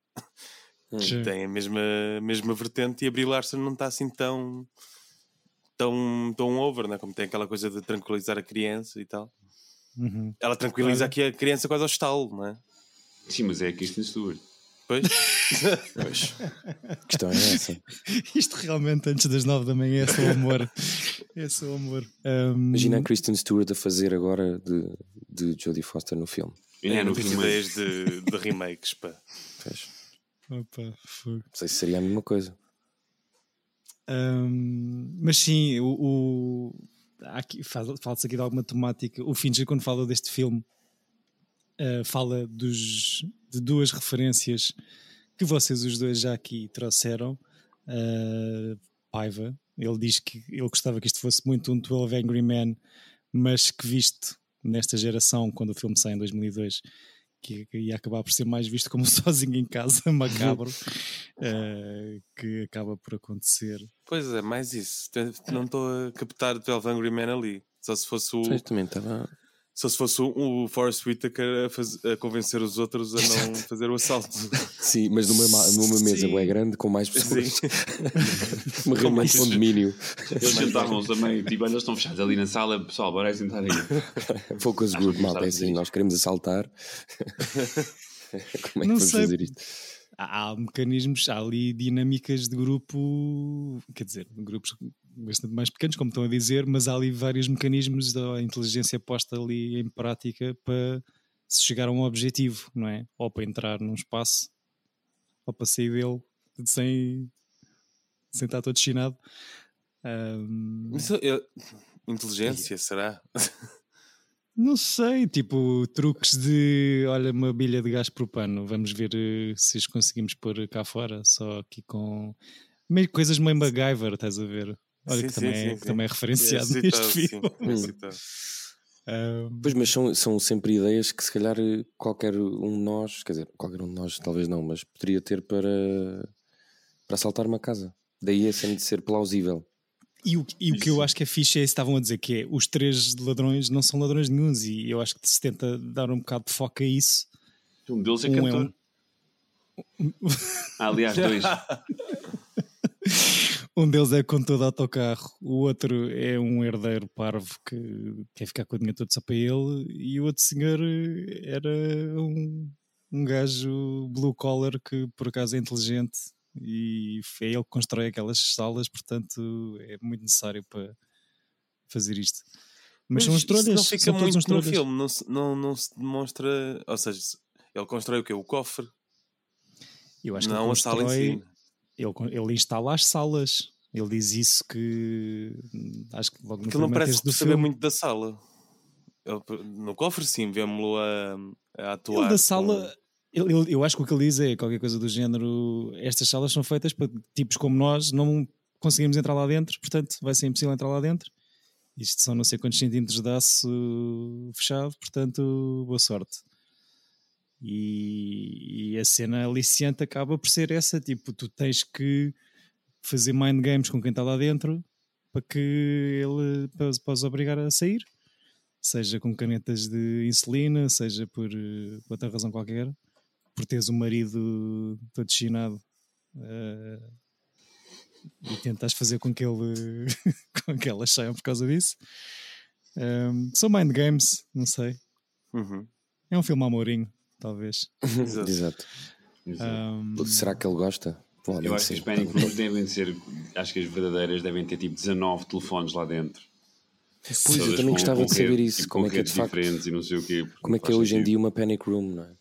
Sim. Tem a mesma, mesma vertente e a Brie Larson não está assim tão, tão, tão over, né? como tem aquela coisa de tranquilizar a criança e tal. Uhum. Ela tranquiliza aqui a criança quase ao estalo, não é? Sim, mas é a Kristen Stewart. Pois? *laughs* pois. A questão é essa. *laughs* Isto realmente antes das nove da manhã é só amor. é só amor. Um, Imagina a Kristen Stewart a fazer agora de, de Jodie Foster no filme. É Eu no filme. de, de remakes, pá. Pois. Opa, fogo. Não sei se seria a mesma coisa. Um, mas sim, o, o- aqui- fala- fala-se aqui de alguma temática. O Fincher, quando fala deste filme, uh, fala dos, de duas referências que vocês os dois já aqui trouxeram. Uh, Paiva, ele diz que ele gostava que isto fosse muito um 12 Angry Men, mas que visto nesta geração, quando o filme sai em 2002, que ia acabar por ser mais visto como *laughs* sozinho em casa, macabro, uh, *laughs* que acaba por acontecer. Pois é, mais isso. Não estou a captar 12 Angry Men ali. Só se fosse o, Pois, também estava. Só se fosse o, Forrest Whitaker a, faz- a convencer os outros a não fazer o assalto. Sim, mas numa, ma- numa mesa Sim. bué grande com mais pessoas. *laughs* Uma reunião de mais- condomínio. Eles sentavam-se também, tipo, eles estão fechados ali na sala, pessoal, bora sentar aí. Focus group, malta, é assim, nós queremos assaltar. *laughs* Como é que Não vamos sei. fazer isto? Há há mecanismos, há ali dinâmicas de grupo, quer dizer, grupos bastante mais pequenos, como estão a dizer, mas há ali vários mecanismos da inteligência posta ali em prática para se chegar a um objetivo, não é? Ou para entrar num espaço, ou para sair dele sem, sem estar todo chinado. Ahm, Isso é- inteligência, será? *laughs* Não sei, tipo truques de olha, uma bilha de gás propano, vamos ver eh, se os conseguimos pôr cá fora, só aqui com meio coisas meio MacGyver, estás a ver? Olha Sim, que, sim, também, é, sim, que sim. também é referenciado É neste citado, sim, filme. é citado. Ah, Pois, mas são, são sempre ideias que se calhar qualquer um de nós, quer dizer, qualquer um de nós talvez não, mas poderia ter para, para assaltar uma casa. Daí a cena de ser plausível. E o, e o que eu acho que é fixe é estavam a dizer, que é os três ladrões não são ladrões nenhuns, e eu acho que se tenta dar um bocado de foco a isso. Um deles é Um é cantor. um- Ah, aliás, *laughs* dois. *laughs* Um deles é com todo autocarro, o outro é um herdeiro parvo que quer ficar com o dinheiro todo só para ele, e o outro senhor era um, um gajo blue collar que por acaso é inteligente e é ele que constrói aquelas salas, portanto é muito necessário para fazer isto. Mas, são as não fica muito no trolhas. filme, não se, não, não se demonstra. Ou seja, se- ele constrói o quê? O cofre, Eu acho que não ele a sala em constrói, si. ele, ele instala as salas. Ele diz isso que acho que logo no Porque não parece do perceber filme. muito da sala. Ele- no cofre, sim, vemos-lo a, a atuar. Ele da sala, com- ele- eu acho que o que ele diz é qualquer coisa do género: estas salas são feitas para tipos como nós, não conseguimos entrar lá dentro, portanto vai ser impossível entrar lá dentro. Isto são não sei quantos centímetros de aço fechado, portanto, boa sorte. E, e a cena aliciante acaba por ser essa: tipo, tu tens que fazer mind games com quem está lá dentro para que ele os obrigar a sair seja com canetas de insulina, seja por eh, outra razão qualquer, por teres o marido todo chinado eh, e tentas fazer com que ele *laughs* com que elas saiam por causa disso. Um, são mind games, não sei. Uhum. É um filme amourinho, talvez. *laughs* Exato. Exato. Um, Será que ele gosta? Eu acho que as sim. Panic Rooms devem ser, acho que as verdadeiras devem ter tipo 19 telefones lá dentro. Pois, eu Todas também com- gostava de saber isso. tipo, como com é que é de facto? e não sei o quê. Como é que é hoje em sentido. dia uma panic room, não é?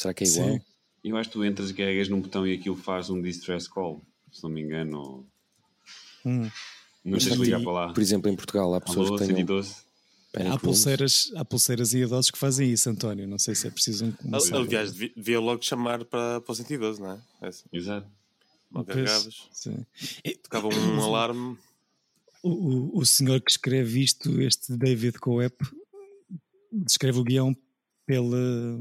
Será que é igual? Sim. Eu acho que tu entras e carregas num botão e aquilo faz um distress call, se não me engano. Ou... Hum. Não sei se ligar para lá. Por exemplo, em Portugal há pessoas Alô, que. 112. Há pulseiras, há pulseiras e idosos que fazem isso, António. Não sei se é preciso um. Al- Aliás, devia, logo chamar para, para o 112, não é? é assim, Exato. mal carregavas, tocava um *coughs* alarme. O, o, o senhor que escreve isto, este David Coep, descreve o guião pela,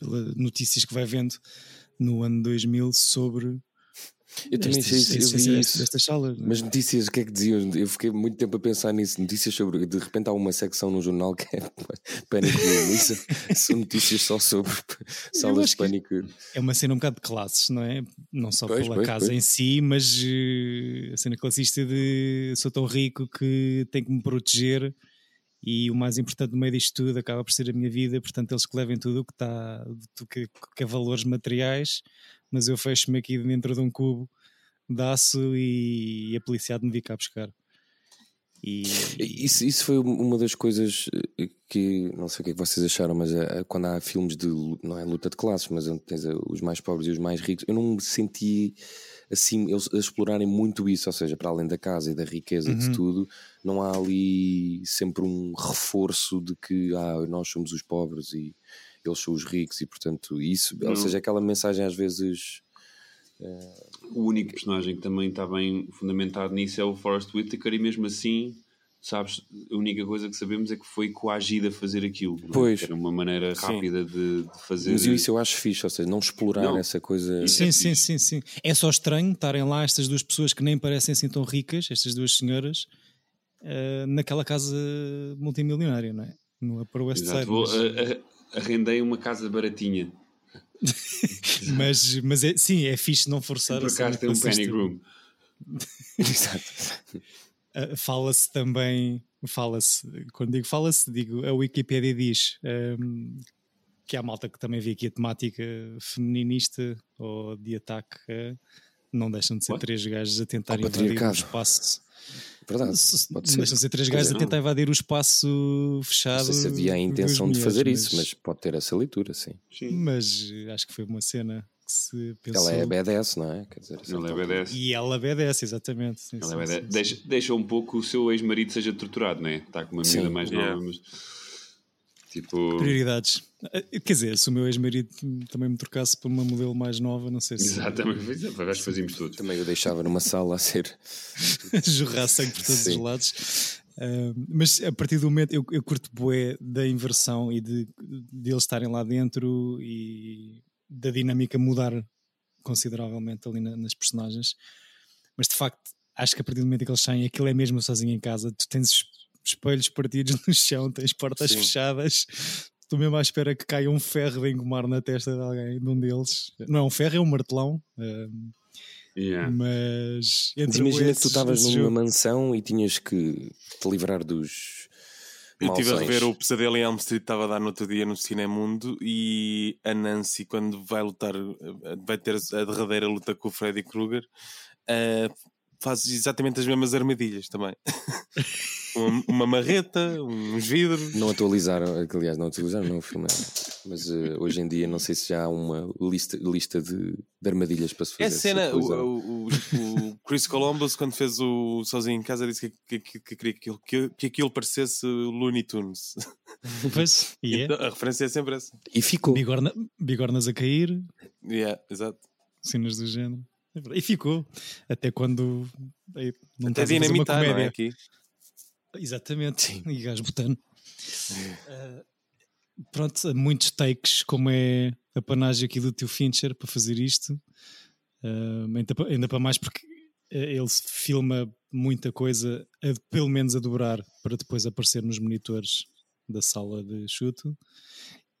pela notícias que vai vendo no ano 2000 sobre Eu também sei isso, eu vi isso. destas salas. é? Mas notícias, o que é que diziam? Eu fiquei muito tempo a pensar nisso. Notícias sobre. De repente há uma secção no jornal que é *laughs* pânico. Isso são notícias só sobre *laughs* salas de pânico. É uma cena um bocado de classes, não é? Não só Pois, pela pois, casa pois. em si, mas eh, a cena classista de sou tão rico que tenho que me proteger e o mais importante no meio disto tudo acaba por ser a minha vida, portanto eles que levem tudo o que está, que, que é valores materiais, mas eu fecho-me aqui dentro de um cubo de aço e, a polícia de me vir cá buscar. E, Isso, isso foi uma das coisas eh, que não sei o que é que vocês acharam, mas eh, quando há filmes de não é luta de classes, mas onde tens eh, os mais pobres e os mais ricos, eu não me senti assim eles explorarem muito isso, ou seja, para além da casa e da riqueza e de Uhum. tudo, não há ali sempre um reforço de que ah, nós somos os pobres e eles são os ricos e portanto isso, ou Não. seja, aquela mensagem às vezes O único personagem que também está bem fundamentado nisso é o Forrest Whitaker, e mesmo assim, sabes, a única coisa que sabemos é que foi coagido a fazer aquilo. é? Pois. Era uma maneira rápida de, de fazer. mas isso eu acho fixe, ou seja, não explorar Não. essa coisa Sim, é sim, sim, sim. É só estranho estarem lá estas duas pessoas que nem parecem assim tão ricas, estas duas senhoras, eh, naquela casa multimilionária, não é? No Upper West Exato. Side. Vou, mas- a- a- arrendei uma casa baratinha. *laughs* Mas, mas é, sim, é fixe não forçar Por a cena acaso tem um classista. panic room. *laughs* Exato. *laughs* Uh, fala-se também, fala-se, quando digo fala-se, digo, a Wikipédia diz um, que há malta que também vê aqui a temática feminista ou de ataque, uh, não deixam de ser What? três gajos a tentar invadir o espaço. Verdade, pode Não ser. deixam de ser três gajos a tentar não. invadir o espaço Não fechado. sei se havia a intenção de mulheres, fazer isso, mas pode ter essa leitura, sim. Sim. mas acho que foi uma cena se pensou. Ela é BDS, não é? Quer dizer, a Ele certa é. BDS. E ela obedece, exatamente. Sim, sim, é sim, BDS. sim. Deixa, deixa um pouco o seu ex-marido seja torturado, não é? Está com uma Sim. menina mais nova, mas. Tipo. Prioridades. Eh, Quer dizer, se o meu ex-marido também me trocasse por uma modelo mais nova, não sei se Exatamente. Acho que fazíamos todos. Também o deixava numa sala a ser. *laughs* jorrar sangue por todos os lados. Ah, mas a partir do momento eu, eu curto bué da inversão e de, de eles estarem lá dentro e da dinâmica mudar consideravelmente ali na- nas personagens. Mas de facto, acho que a partir do momento que eles saem, aquilo é mesmo sozinho em casa. Tu tens es- espelhos partidos *laughs* no chão, tens portas Sim. fechadas. Estou mesmo à espera que caia um ferro de engomar na testa de alguém, de um deles. Não é um ferro, é um martelão. ah, Yeah. mas Mas entre imagina que tu estavas numa jogo- mansão e tinhas que te livrar dos. Eu estive a rever o Pesadelo em Elm Street, estava a dar no outro dia no Cinemundo e a Nancy, quando vai lutar, eh, vai ter a derradeira luta com o Freddy Krueger, eh, faz exatamente as mesmas armadilhas também. *laughs* uma, uma marreta, uns vidros. Não atualizaram, que, aliás, não atualizaram, não o filme. Mas eh, hoje em dia não sei se já há uma lista, lista de, de armadilhas para se fazer. É se cena, o, o- o- Chris Columbus, quando fez o Sozinho em Casa, disse que, que, que, que queria que, aquilo- que, que aquilo parecesse Looney Tunes. *laughs* Pois, é. Então, a referência é sempre essa. E ficou. Bigorna, bigornas a cair, Yeah, exato. cenas do género. E ficou. Até quando não Até dinamitar, não é? Aqui. Exatamente. *laughs* E gás botano. Ah, pronto, há muitos takes, como é a panagem aqui do tio Fincher para fazer isto. Ah, ainda, pa- ainda para mais porque eh, ele filma muita coisa, a- pelo menos a dobrar, para depois aparecer nos monitores da sala de chute.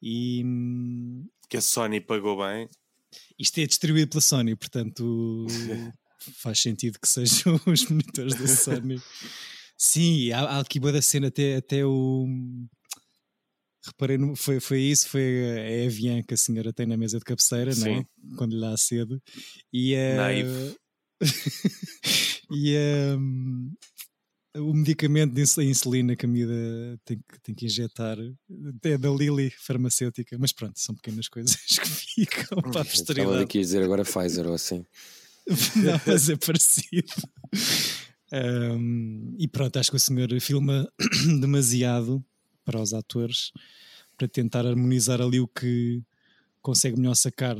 E hum, Que a Sony pagou bem. Isto é distribuído pela Sony, portanto *laughs* faz sentido que sejam *laughs* os monitores da Sony. Sim, há, há aqui boa da cena até, até o. Reparei, no, foi, foi isso, foi a, é Evian que a senhora tem na mesa de cabeceira, não é? Quando lhe dá cedo. E a. Naive. *laughs* e a. O medicamento de ins- insulina que a miúda tem que, tem que injetar é da Lilly farmacêutica, mas pronto, são pequenas coisas que *laughs* ficam para a Estava posteridade. aqui a dizer agora Pfizer ou assim. *laughs* Não, mas é parecido. Um, e pronto, acho que o senhor filma *coughs* demasiado para os atores para tentar harmonizar ali o que consegue melhor sacar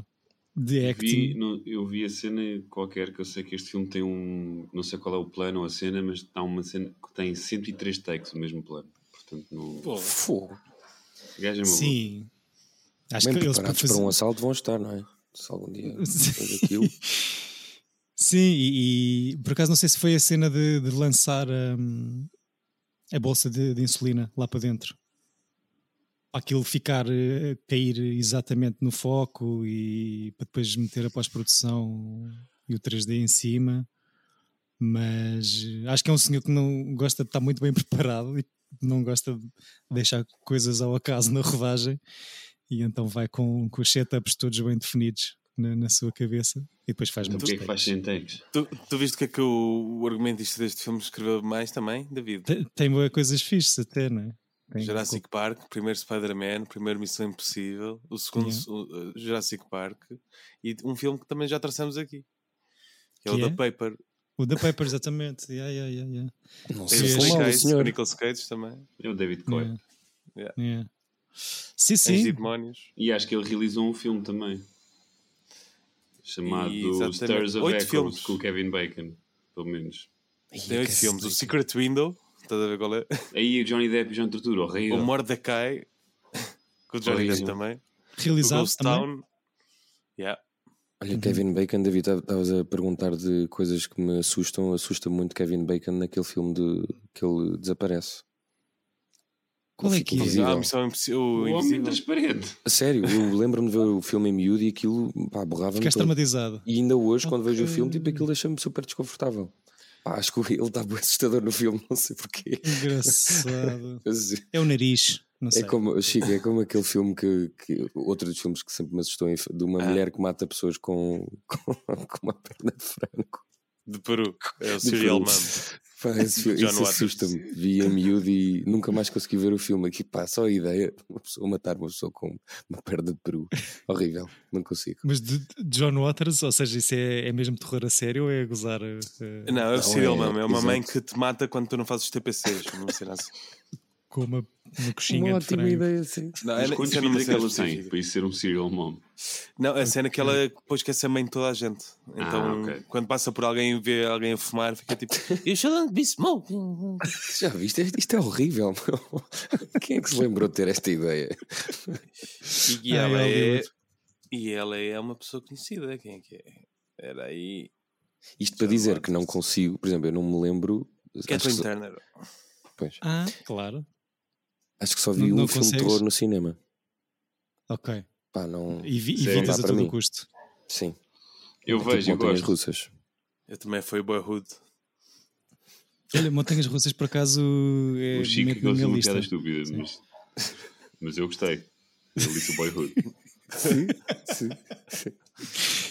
de acting. Vi, no- eu vi a cena qualquer que eu sei que este filme tem um. Não sei qual é o plano ou a cena, mas está uma cena que tem 103 takes o mesmo plano. Portanto, não. Pô, Fogo. É. Sim. Acho Bem que eles preparados fazer- para um assalto vão estar, não é? Se algum dia *laughs* fez aquilo. Sim, e, e por acaso não sei se foi a cena de, de lançar hum, a bolsa de, de insulina lá para dentro. Para aquilo ficar, eh, cair exatamente no foco e para depois meter a pós-produção e o 3D em cima. Mas eh, acho que é um senhor que não gosta de estar muito bem *laughs* preparado e não gosta de deixar coisas ao acaso na rodagem. E então vai com, com os setups todos bem definidos na, na sua cabeça e depois faz Então, muitos Porquê é que faz takes. 100 takes? tu, tu viste o que é que o, o argumentista deste filme escreveu mais também, David? Tem, tem boas coisas fixes até, não é? Tem- Jurassic Park, primeiro Spider-Man, primeiro Missão Impossível, o segundo Yeah. o, uh, Jurassic Park e um filme que também já trouxemos aqui, que é o Que The é? Paper. O The Paper, exatamente. Yeah, yeah, yeah, yeah. Não Tem se o mal, Eyes, senhor. o Nicolas Cage também. É o David Coy. Yeah. Yeah. Yeah. Sim, Anjos sim. e Demónios. E acho que ele realizou um filme também. Chamado E, Stars of Echoes filmes. com o Kevin Bacon. Pelo menos. Tem oito filmes. O Secret Window, estás a ver qual é? Aí o Johnny Depp e o John Turturro, horrível. O Mordecai, com o Johnny Depp também. O Realizado Ghost também. Town. Yeah. Olha, Kevin Bacon, David, tá- estavas a perguntar de coisas que me assustam. Assusta muito Kevin Bacon naquele filme de que ele desaparece. Qual é que é? Ah. Missão Impossível. O O homem transparente. A sério, eu lembro-me de ver o filme em miúdo e aquilo pá, borrava-me Ficaste todo. traumatizado. E ainda hoje, quando vejo o filme, tipo, aquilo deixa-me super desconfortável. Pá, acho que ele está bem assustador no filme, *laughs* não sei porquê. Engraçado. *laughs* Mas É o nariz. Não sei. É como, Chico, é como aquele filme que, que outro dos filmes que sempre me assustou de uma Ah. mulher que mata pessoas com, *laughs* com, com uma perna de frango. De Peru. É o Serial. Mom. Pá, *laughs* esse filme, isso assusta-me. Vi a miúdo e nunca mais consegui ver o filme. Aqui, pá, só a ideia, uma pessoa matar uma pessoa com uma perna de peru. Horrível, não consigo. Mas de de John Waters, ou seja, isso é, é mesmo terror a sério ou é gozar? eh, Não, é o Não, Serial é-. É uma exato. mãe que te mata quando tu não fazes os TPCs. Uma cena assim. *laughs* com uma, uma coxinha Uma de ótima frango. ideia, sim. Não, é, quantos é filhos é que ela tem para isso ser um serial mom? Não, a cena é que ela depois quer ser mãe de toda a gente. Então, Ah, ok. quando passa por alguém e vê alguém a fumar, fica tipo: You shouldn't be smoking. Já viste? Isto- Isto é horrível. meu. *laughs* Quem é que se lembrou de ter esta ideia? E, *laughs* Ah, ela é é. E ela é uma pessoa conhecida. Quem é que é? Era aí. Isto para dizer que não consigo, por exemplo, eu não me lembro. Kathleen só, Turner. pois, Ah, claro. Acho que só vi Não- um não filme de consegues? terror no cinema. Ok. Pá, não. E, vi, e Dá a todo mim. custo. Sim. Eu É tipo vejo, eu montanhas gosto. russas. Eu também fui Boyhood. Olha, Montanhas Russas por acaso é O Chico que na gosta minha lista. piada estúpida, mas, mas eu gostei. Ele disse o Boyhood. Sim, sim.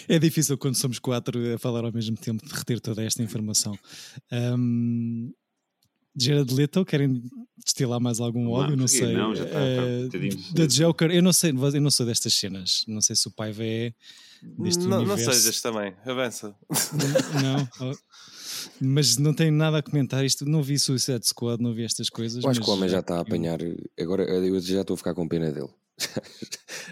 É difícil quando somos quatro a falar ao mesmo tempo de reter toda esta informação. Um, Jared Leto, querem destilar mais algum Não, ódio? Não sei. Não, já está- Eh, está da cedo. Joker, eu não sei, eu não sou destas cenas. Não sei se o pai é deste Não, não universo. sejas também. Avança. Não, oh. mas não tenho nada a comentar. Isto não vi Suicide Squad, não vi estas coisas. Eu acho mas que o homem já está a apanhar. Agora eu já estou a ficar com pena dele.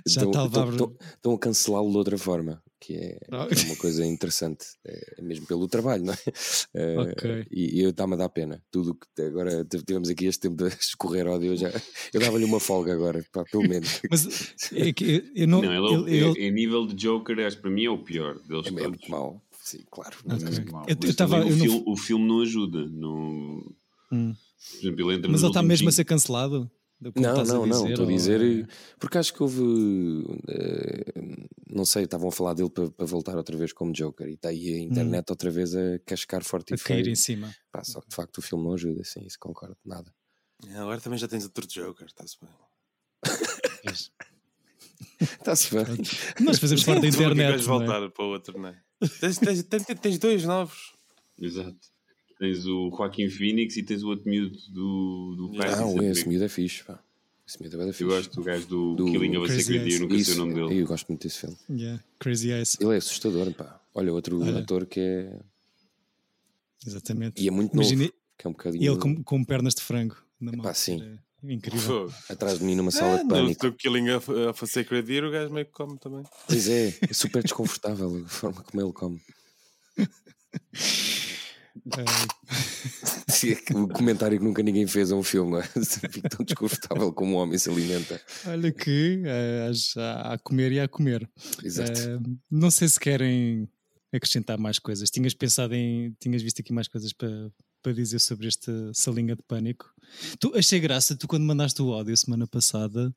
Já Estão- está a estão- estão- estão a cancelá-lo de outra forma, que é, Ah. é uma coisa interessante, é mesmo pelo trabalho, não é? *laughs* Eh, Ok. E, e eu está-me a dar pena. Tudo que agora tivemos aqui este tempo de *laughs* escorrer ódio, eu, já, eu dava-lhe uma folga agora, pá, pelo menos. *laughs* Mas é que eu, eu não. Não, ele, ele- é- ele- é- em nível de Joker, acho que para mim é o pior deles É, é muito mau, sim, claro. Eu- eu tava- eu o, não- filme, o filme não ajuda. Não... Hum. Por exemplo, ele entra Mas ele está mesmo a ser cancelado? Do que Não, não, não, estou a ou dizer, é- porque acho que houve, eh, não sei, estavam a falar dele para, para voltar outra vez como Joker e está aí a internet outra vez a cascar forte a e cair feio. em cima. Pá, só que de facto o filme não ajuda, sim, isso concordo, nada. Agora também já tens outro Joker. Está-se bem. *laughs* Está-se bem. Nós fazemos parte da nunca internet. é? voltar para o outro, não é? Tens, tens, tens, tens dois novos. Exato. Tens o Joaquim Phoenix e tens o outro miúdo do, do. Pirates Ah, of o- the esse miúdo é fixe, pá. Esse miúdo é fixe. Eu gosto do gajo do, Do Killing of a Sacred Deer, nunca sei o nome dele. Eu gosto muito desse filme. Yeah. Crazy Eyes. Ele é assustador, pá. Olha, outro Olha. ator que é. Exatamente. E é muito Imagina novo. Que é um bocadinho. ele com, com pernas de frango na mão. Epá, sim. Era Incrível. Atrás de mim numa sala Ah, de no pânico. do Killing of, of a Sacred Deer, o gajo meio que come também. Pois é, é super desconfortável a forma como ele come. *laughs* Ah, Sim, é que *laughs* o comentário que nunca ninguém fez a um filme, não é? *laughs* Fico tão desconfortável como o homem se alimenta. olha que ah, há a comer e a comer. Exato. Ah, não sei se querem acrescentar mais coisas. Tinhas pensado em. Tinhas visto aqui mais coisas para, para dizer sobre esta salinha de pânico. Tu achei graça, tu quando mandaste o áudio semana passada,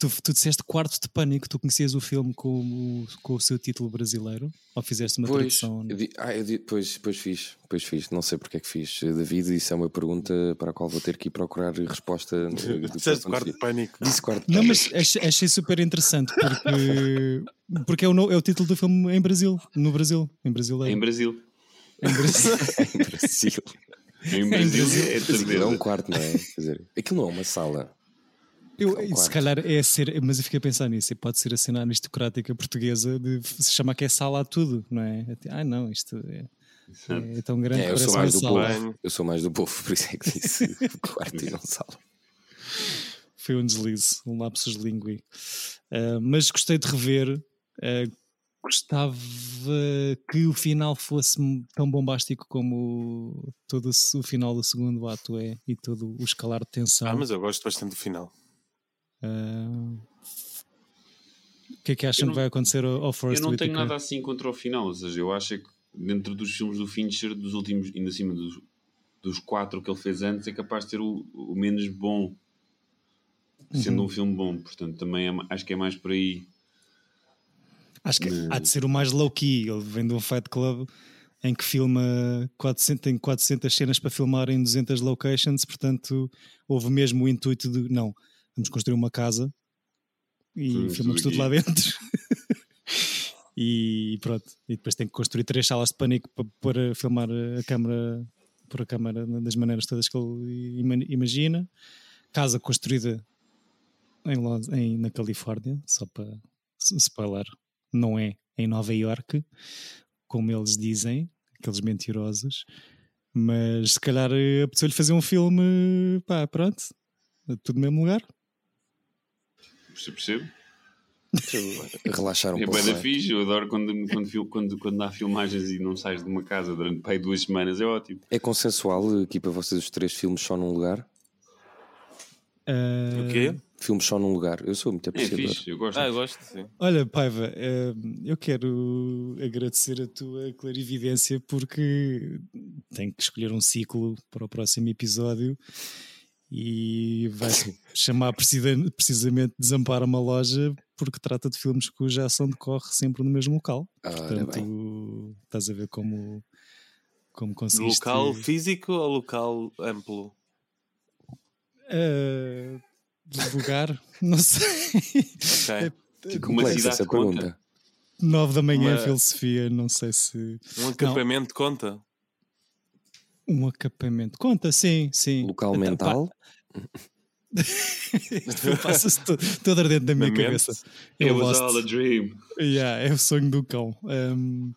tu, tu disseste quarto de pânico, tu conhecias o filme com o, com o seu título brasileiro? Ou fizeste uma Pois, tradução? eu di- ah, eu di- pois, pois fiz, pois fiz, não sei porque é que fiz. David, isso é uma pergunta para a qual vou ter que ir procurar resposta. *laughs* Disseste quarto de pânico. Disse quarto de Não, pânico. mas achei, achei super interessante porque, porque é, o, é o título do filme em Brasil, no Brasil, em brasileiro. Em Brasil. Em Brasil. *laughs* em Brasil. Em Brasil é é certeza. um quarto, não é? Quer dizer, aquilo não é uma sala. Eu, É um se calhar é ser, mas eu fiquei a pensar nisso, e pode ser a cena aristocrática portuguesa de se chamar que é sala a tudo, não é? Ah, não, isto é, é tão grande É, eu sou mais do sala. povo. Eu sou mais do povo, por isso é que disse *laughs* *laughs* quarto e não sala. Foi um deslize, um lapsus língui. Ah, mas gostei de rever. ah, gostava que o final fosse tão bombástico como todo o o final do segundo ato é e todo o escalar de tensão. Ah, mas eu gosto bastante do final. Ah, o que é que acham Eu não- que vai acontecer ao, ao Eu Forrest não tenho nada assim contra o final. Ou seja, eu acho é que dentro dos filmes do Fincher, dos últimos, ainda acima dos, dos quatro que ele fez antes, é capaz de ter o, o menos bom. Sendo Uhum. um filme bom, portanto, também é acho que é mais por aí. Acho que há de ser o mais low-key. Ele vem de um Fight Club em que filma 400, tem 400 cenas para filmar em 200 locations, portanto houve mesmo o intuito de não, vamos construir uma casa e filmamos tudo lá dentro. *laughs* e pronto. E depois tem que construir três salas de pânico para, para filmar a câmara por a câmara das maneiras todas que ele ima- imagina. Casa construída em, em- na Califórnia, só para spoiler, não é em Nova York, como eles dizem, aqueles mentirosos, mas se calhar eh, apeteceu-lhe fazer um filme, pá, pronto, tudo no mesmo lugar. Você percebe? Relaxar um É pouco. bem da é? fixe, eu adoro quando, quando, fil- quando, quando há filmagens e não sais de uma casa durante pai, duas semanas, é ótimo. É consensual aqui para vocês os três filmes só num lugar? Ah, O quê? Filmes só num lugar. Eu sou muito É apreciador. fixe, eu gosto. Ah, eu gosto, sim. Olha, Paiva, eh, eu quero agradecer a tua clarividência porque tenho que escolher um ciclo para o próximo episódio e vai se chamar precisa- precisamente Desampara uma loja porque trata de filmes cuja ação decorre sempre no mesmo local. Ora Portanto, bem. estás a ver como, como No conseguiste... local físico ou local amplo? eh, lugar? *laughs* Não sei. Ok. Uma Complexa cidade essa conta. pergunta. Nove da manhã, Uma- filosofia, não sei se... Um acampamento conta? Um acampamento. Conta, sim, sim. Local Então, mental. *laughs* Passa-se todo, todo ardente na minha cabeça. It Eu was Lost. all a dream. Yeah, é o sonho do cão. Um,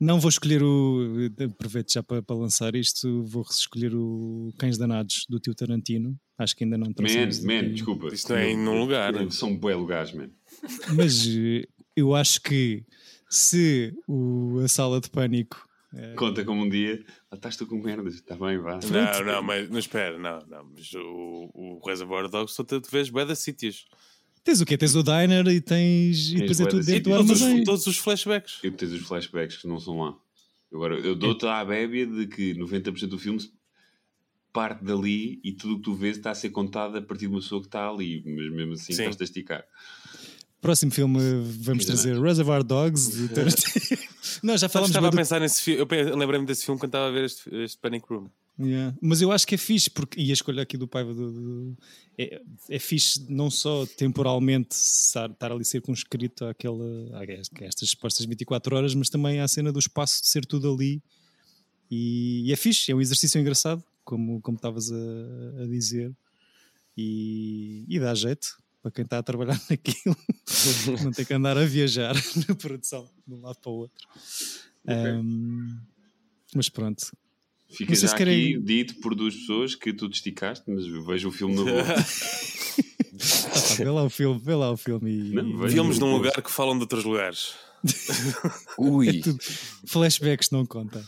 não vou escolher o. Aproveito já para, para lançar isto. Vou escolher o Cães Danados do tio Tarantino. Acho que ainda não Man, trouxemos man, aqui. desculpa. Isto é em nenhum lugar. São bué lugares, man. Mas eh, eu acho que se o, a sala de pânico. Eh, Conta como um dia, lá estás tu com merdas, está bem, vá. Não, não, mas não espera, não, não. Mas o, o Reservoir Dogs só te vês bué de sítios. tens o quê? Tens o diner e tens. E depois é tudo de dentro do Todos os, armazém. todos os flashbacks. E tens os flashbacks que não são lá. Agora, eu dou-te à bébia de que 90% do filme parte dali e tudo o que tu vês está a ser contado a partir de uma pessoa que está ali, mas mesmo assim Sim. estás a esticar. Próximo filme vamos trazer Reservoir Dogs. de *laughs* Tarantino. Não, já Sabes, falámos estava a bué do pensar nesse filme. Eu lembrei-me desse filme quando estava a ver este, este Panic Room. Yeah. Mas eu acho que é fixe, porque, e a escolha aqui do Paiva do, do- é, é fixe não só temporalmente estar, estar ali circunscrito àquela, a estas supostas 24 horas, mas também à cena do espaço de ser tudo ali. E, e é fixe, é um exercício engraçado, como como estavas a, a dizer, e, e dá jeito para quem está a trabalhar *laughs* naquilo, não tem que andar a viajar *laughs* na produção de um lado para o outro. Um, mas pronto, Fica Não já se querem- aqui dito por duas pessoas que tu te esticaste, mas vejo o filme na boa. *laughs* Ah, vê lá o filme, vê lá o filme e. Não. Filmes num lugar que falam de outros lugares. Ui, tudo. Flashbacks não conta.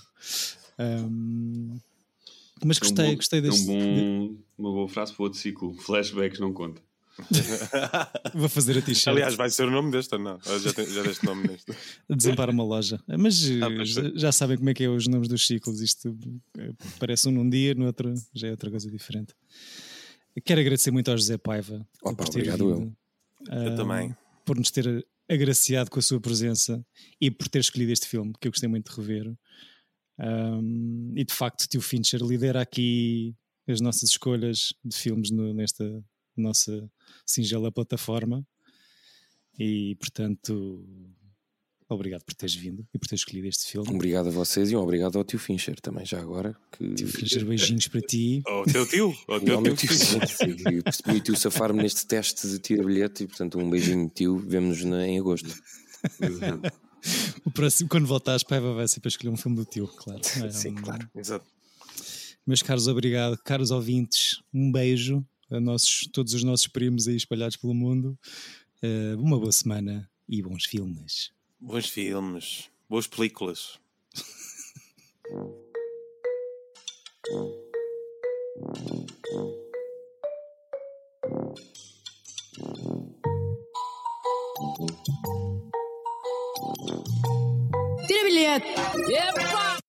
Mas É um gostei, bom- gostei é deste. um bom, uma boa frase para outro ciclo. Flashbacks não conta. *laughs* Vou fazer a t-shirt. Aliás, vai ser o nome deste ou não? Já, tem, já deste nome neste. *laughs* Desampar uma loja. Mas eh, Ah, pois já, já sabem como é que é os nomes dos ciclos. Isto eh, parece um num dia, no outro já é outra coisa diferente. Quero agradecer muito ao José Paiva Opa, por ter obrigado vindo, Eu ah, também. por nos ter agraciado com a sua presença e por ter escolhido este filme que eu gostei muito de rever. Ahm, e de facto, Tio Fincher lidera aqui as nossas escolhas de filmes no- nesta nossa singela plataforma. E portanto, obrigado por teres vindo e por teres escolhido este filme. obrigado a vocês e um obrigado ao tio Fincher também, já agora. Que... Tio Fincher, beijinhos para ti. *laughs* Ou o teu tio. Ou *laughs* o E teu ao meu tio. tio, sim, sim, permitiu safar-me neste teste de tira bilhete e portanto um beijinho tio, vemo-nos em agosto. O próximo, quando voltares, Paiva vai ser para escolher um filme do tio, claro. Sim, Ahm, claro. Exato. Meus caros, obrigado. Caros ouvintes, um beijo nossos, todos os nossos primos aí espalhados pelo mundo. Eh, uma boa semana e bons filmes. Bons filmes. Boas películas. Tira bilhete! Epa!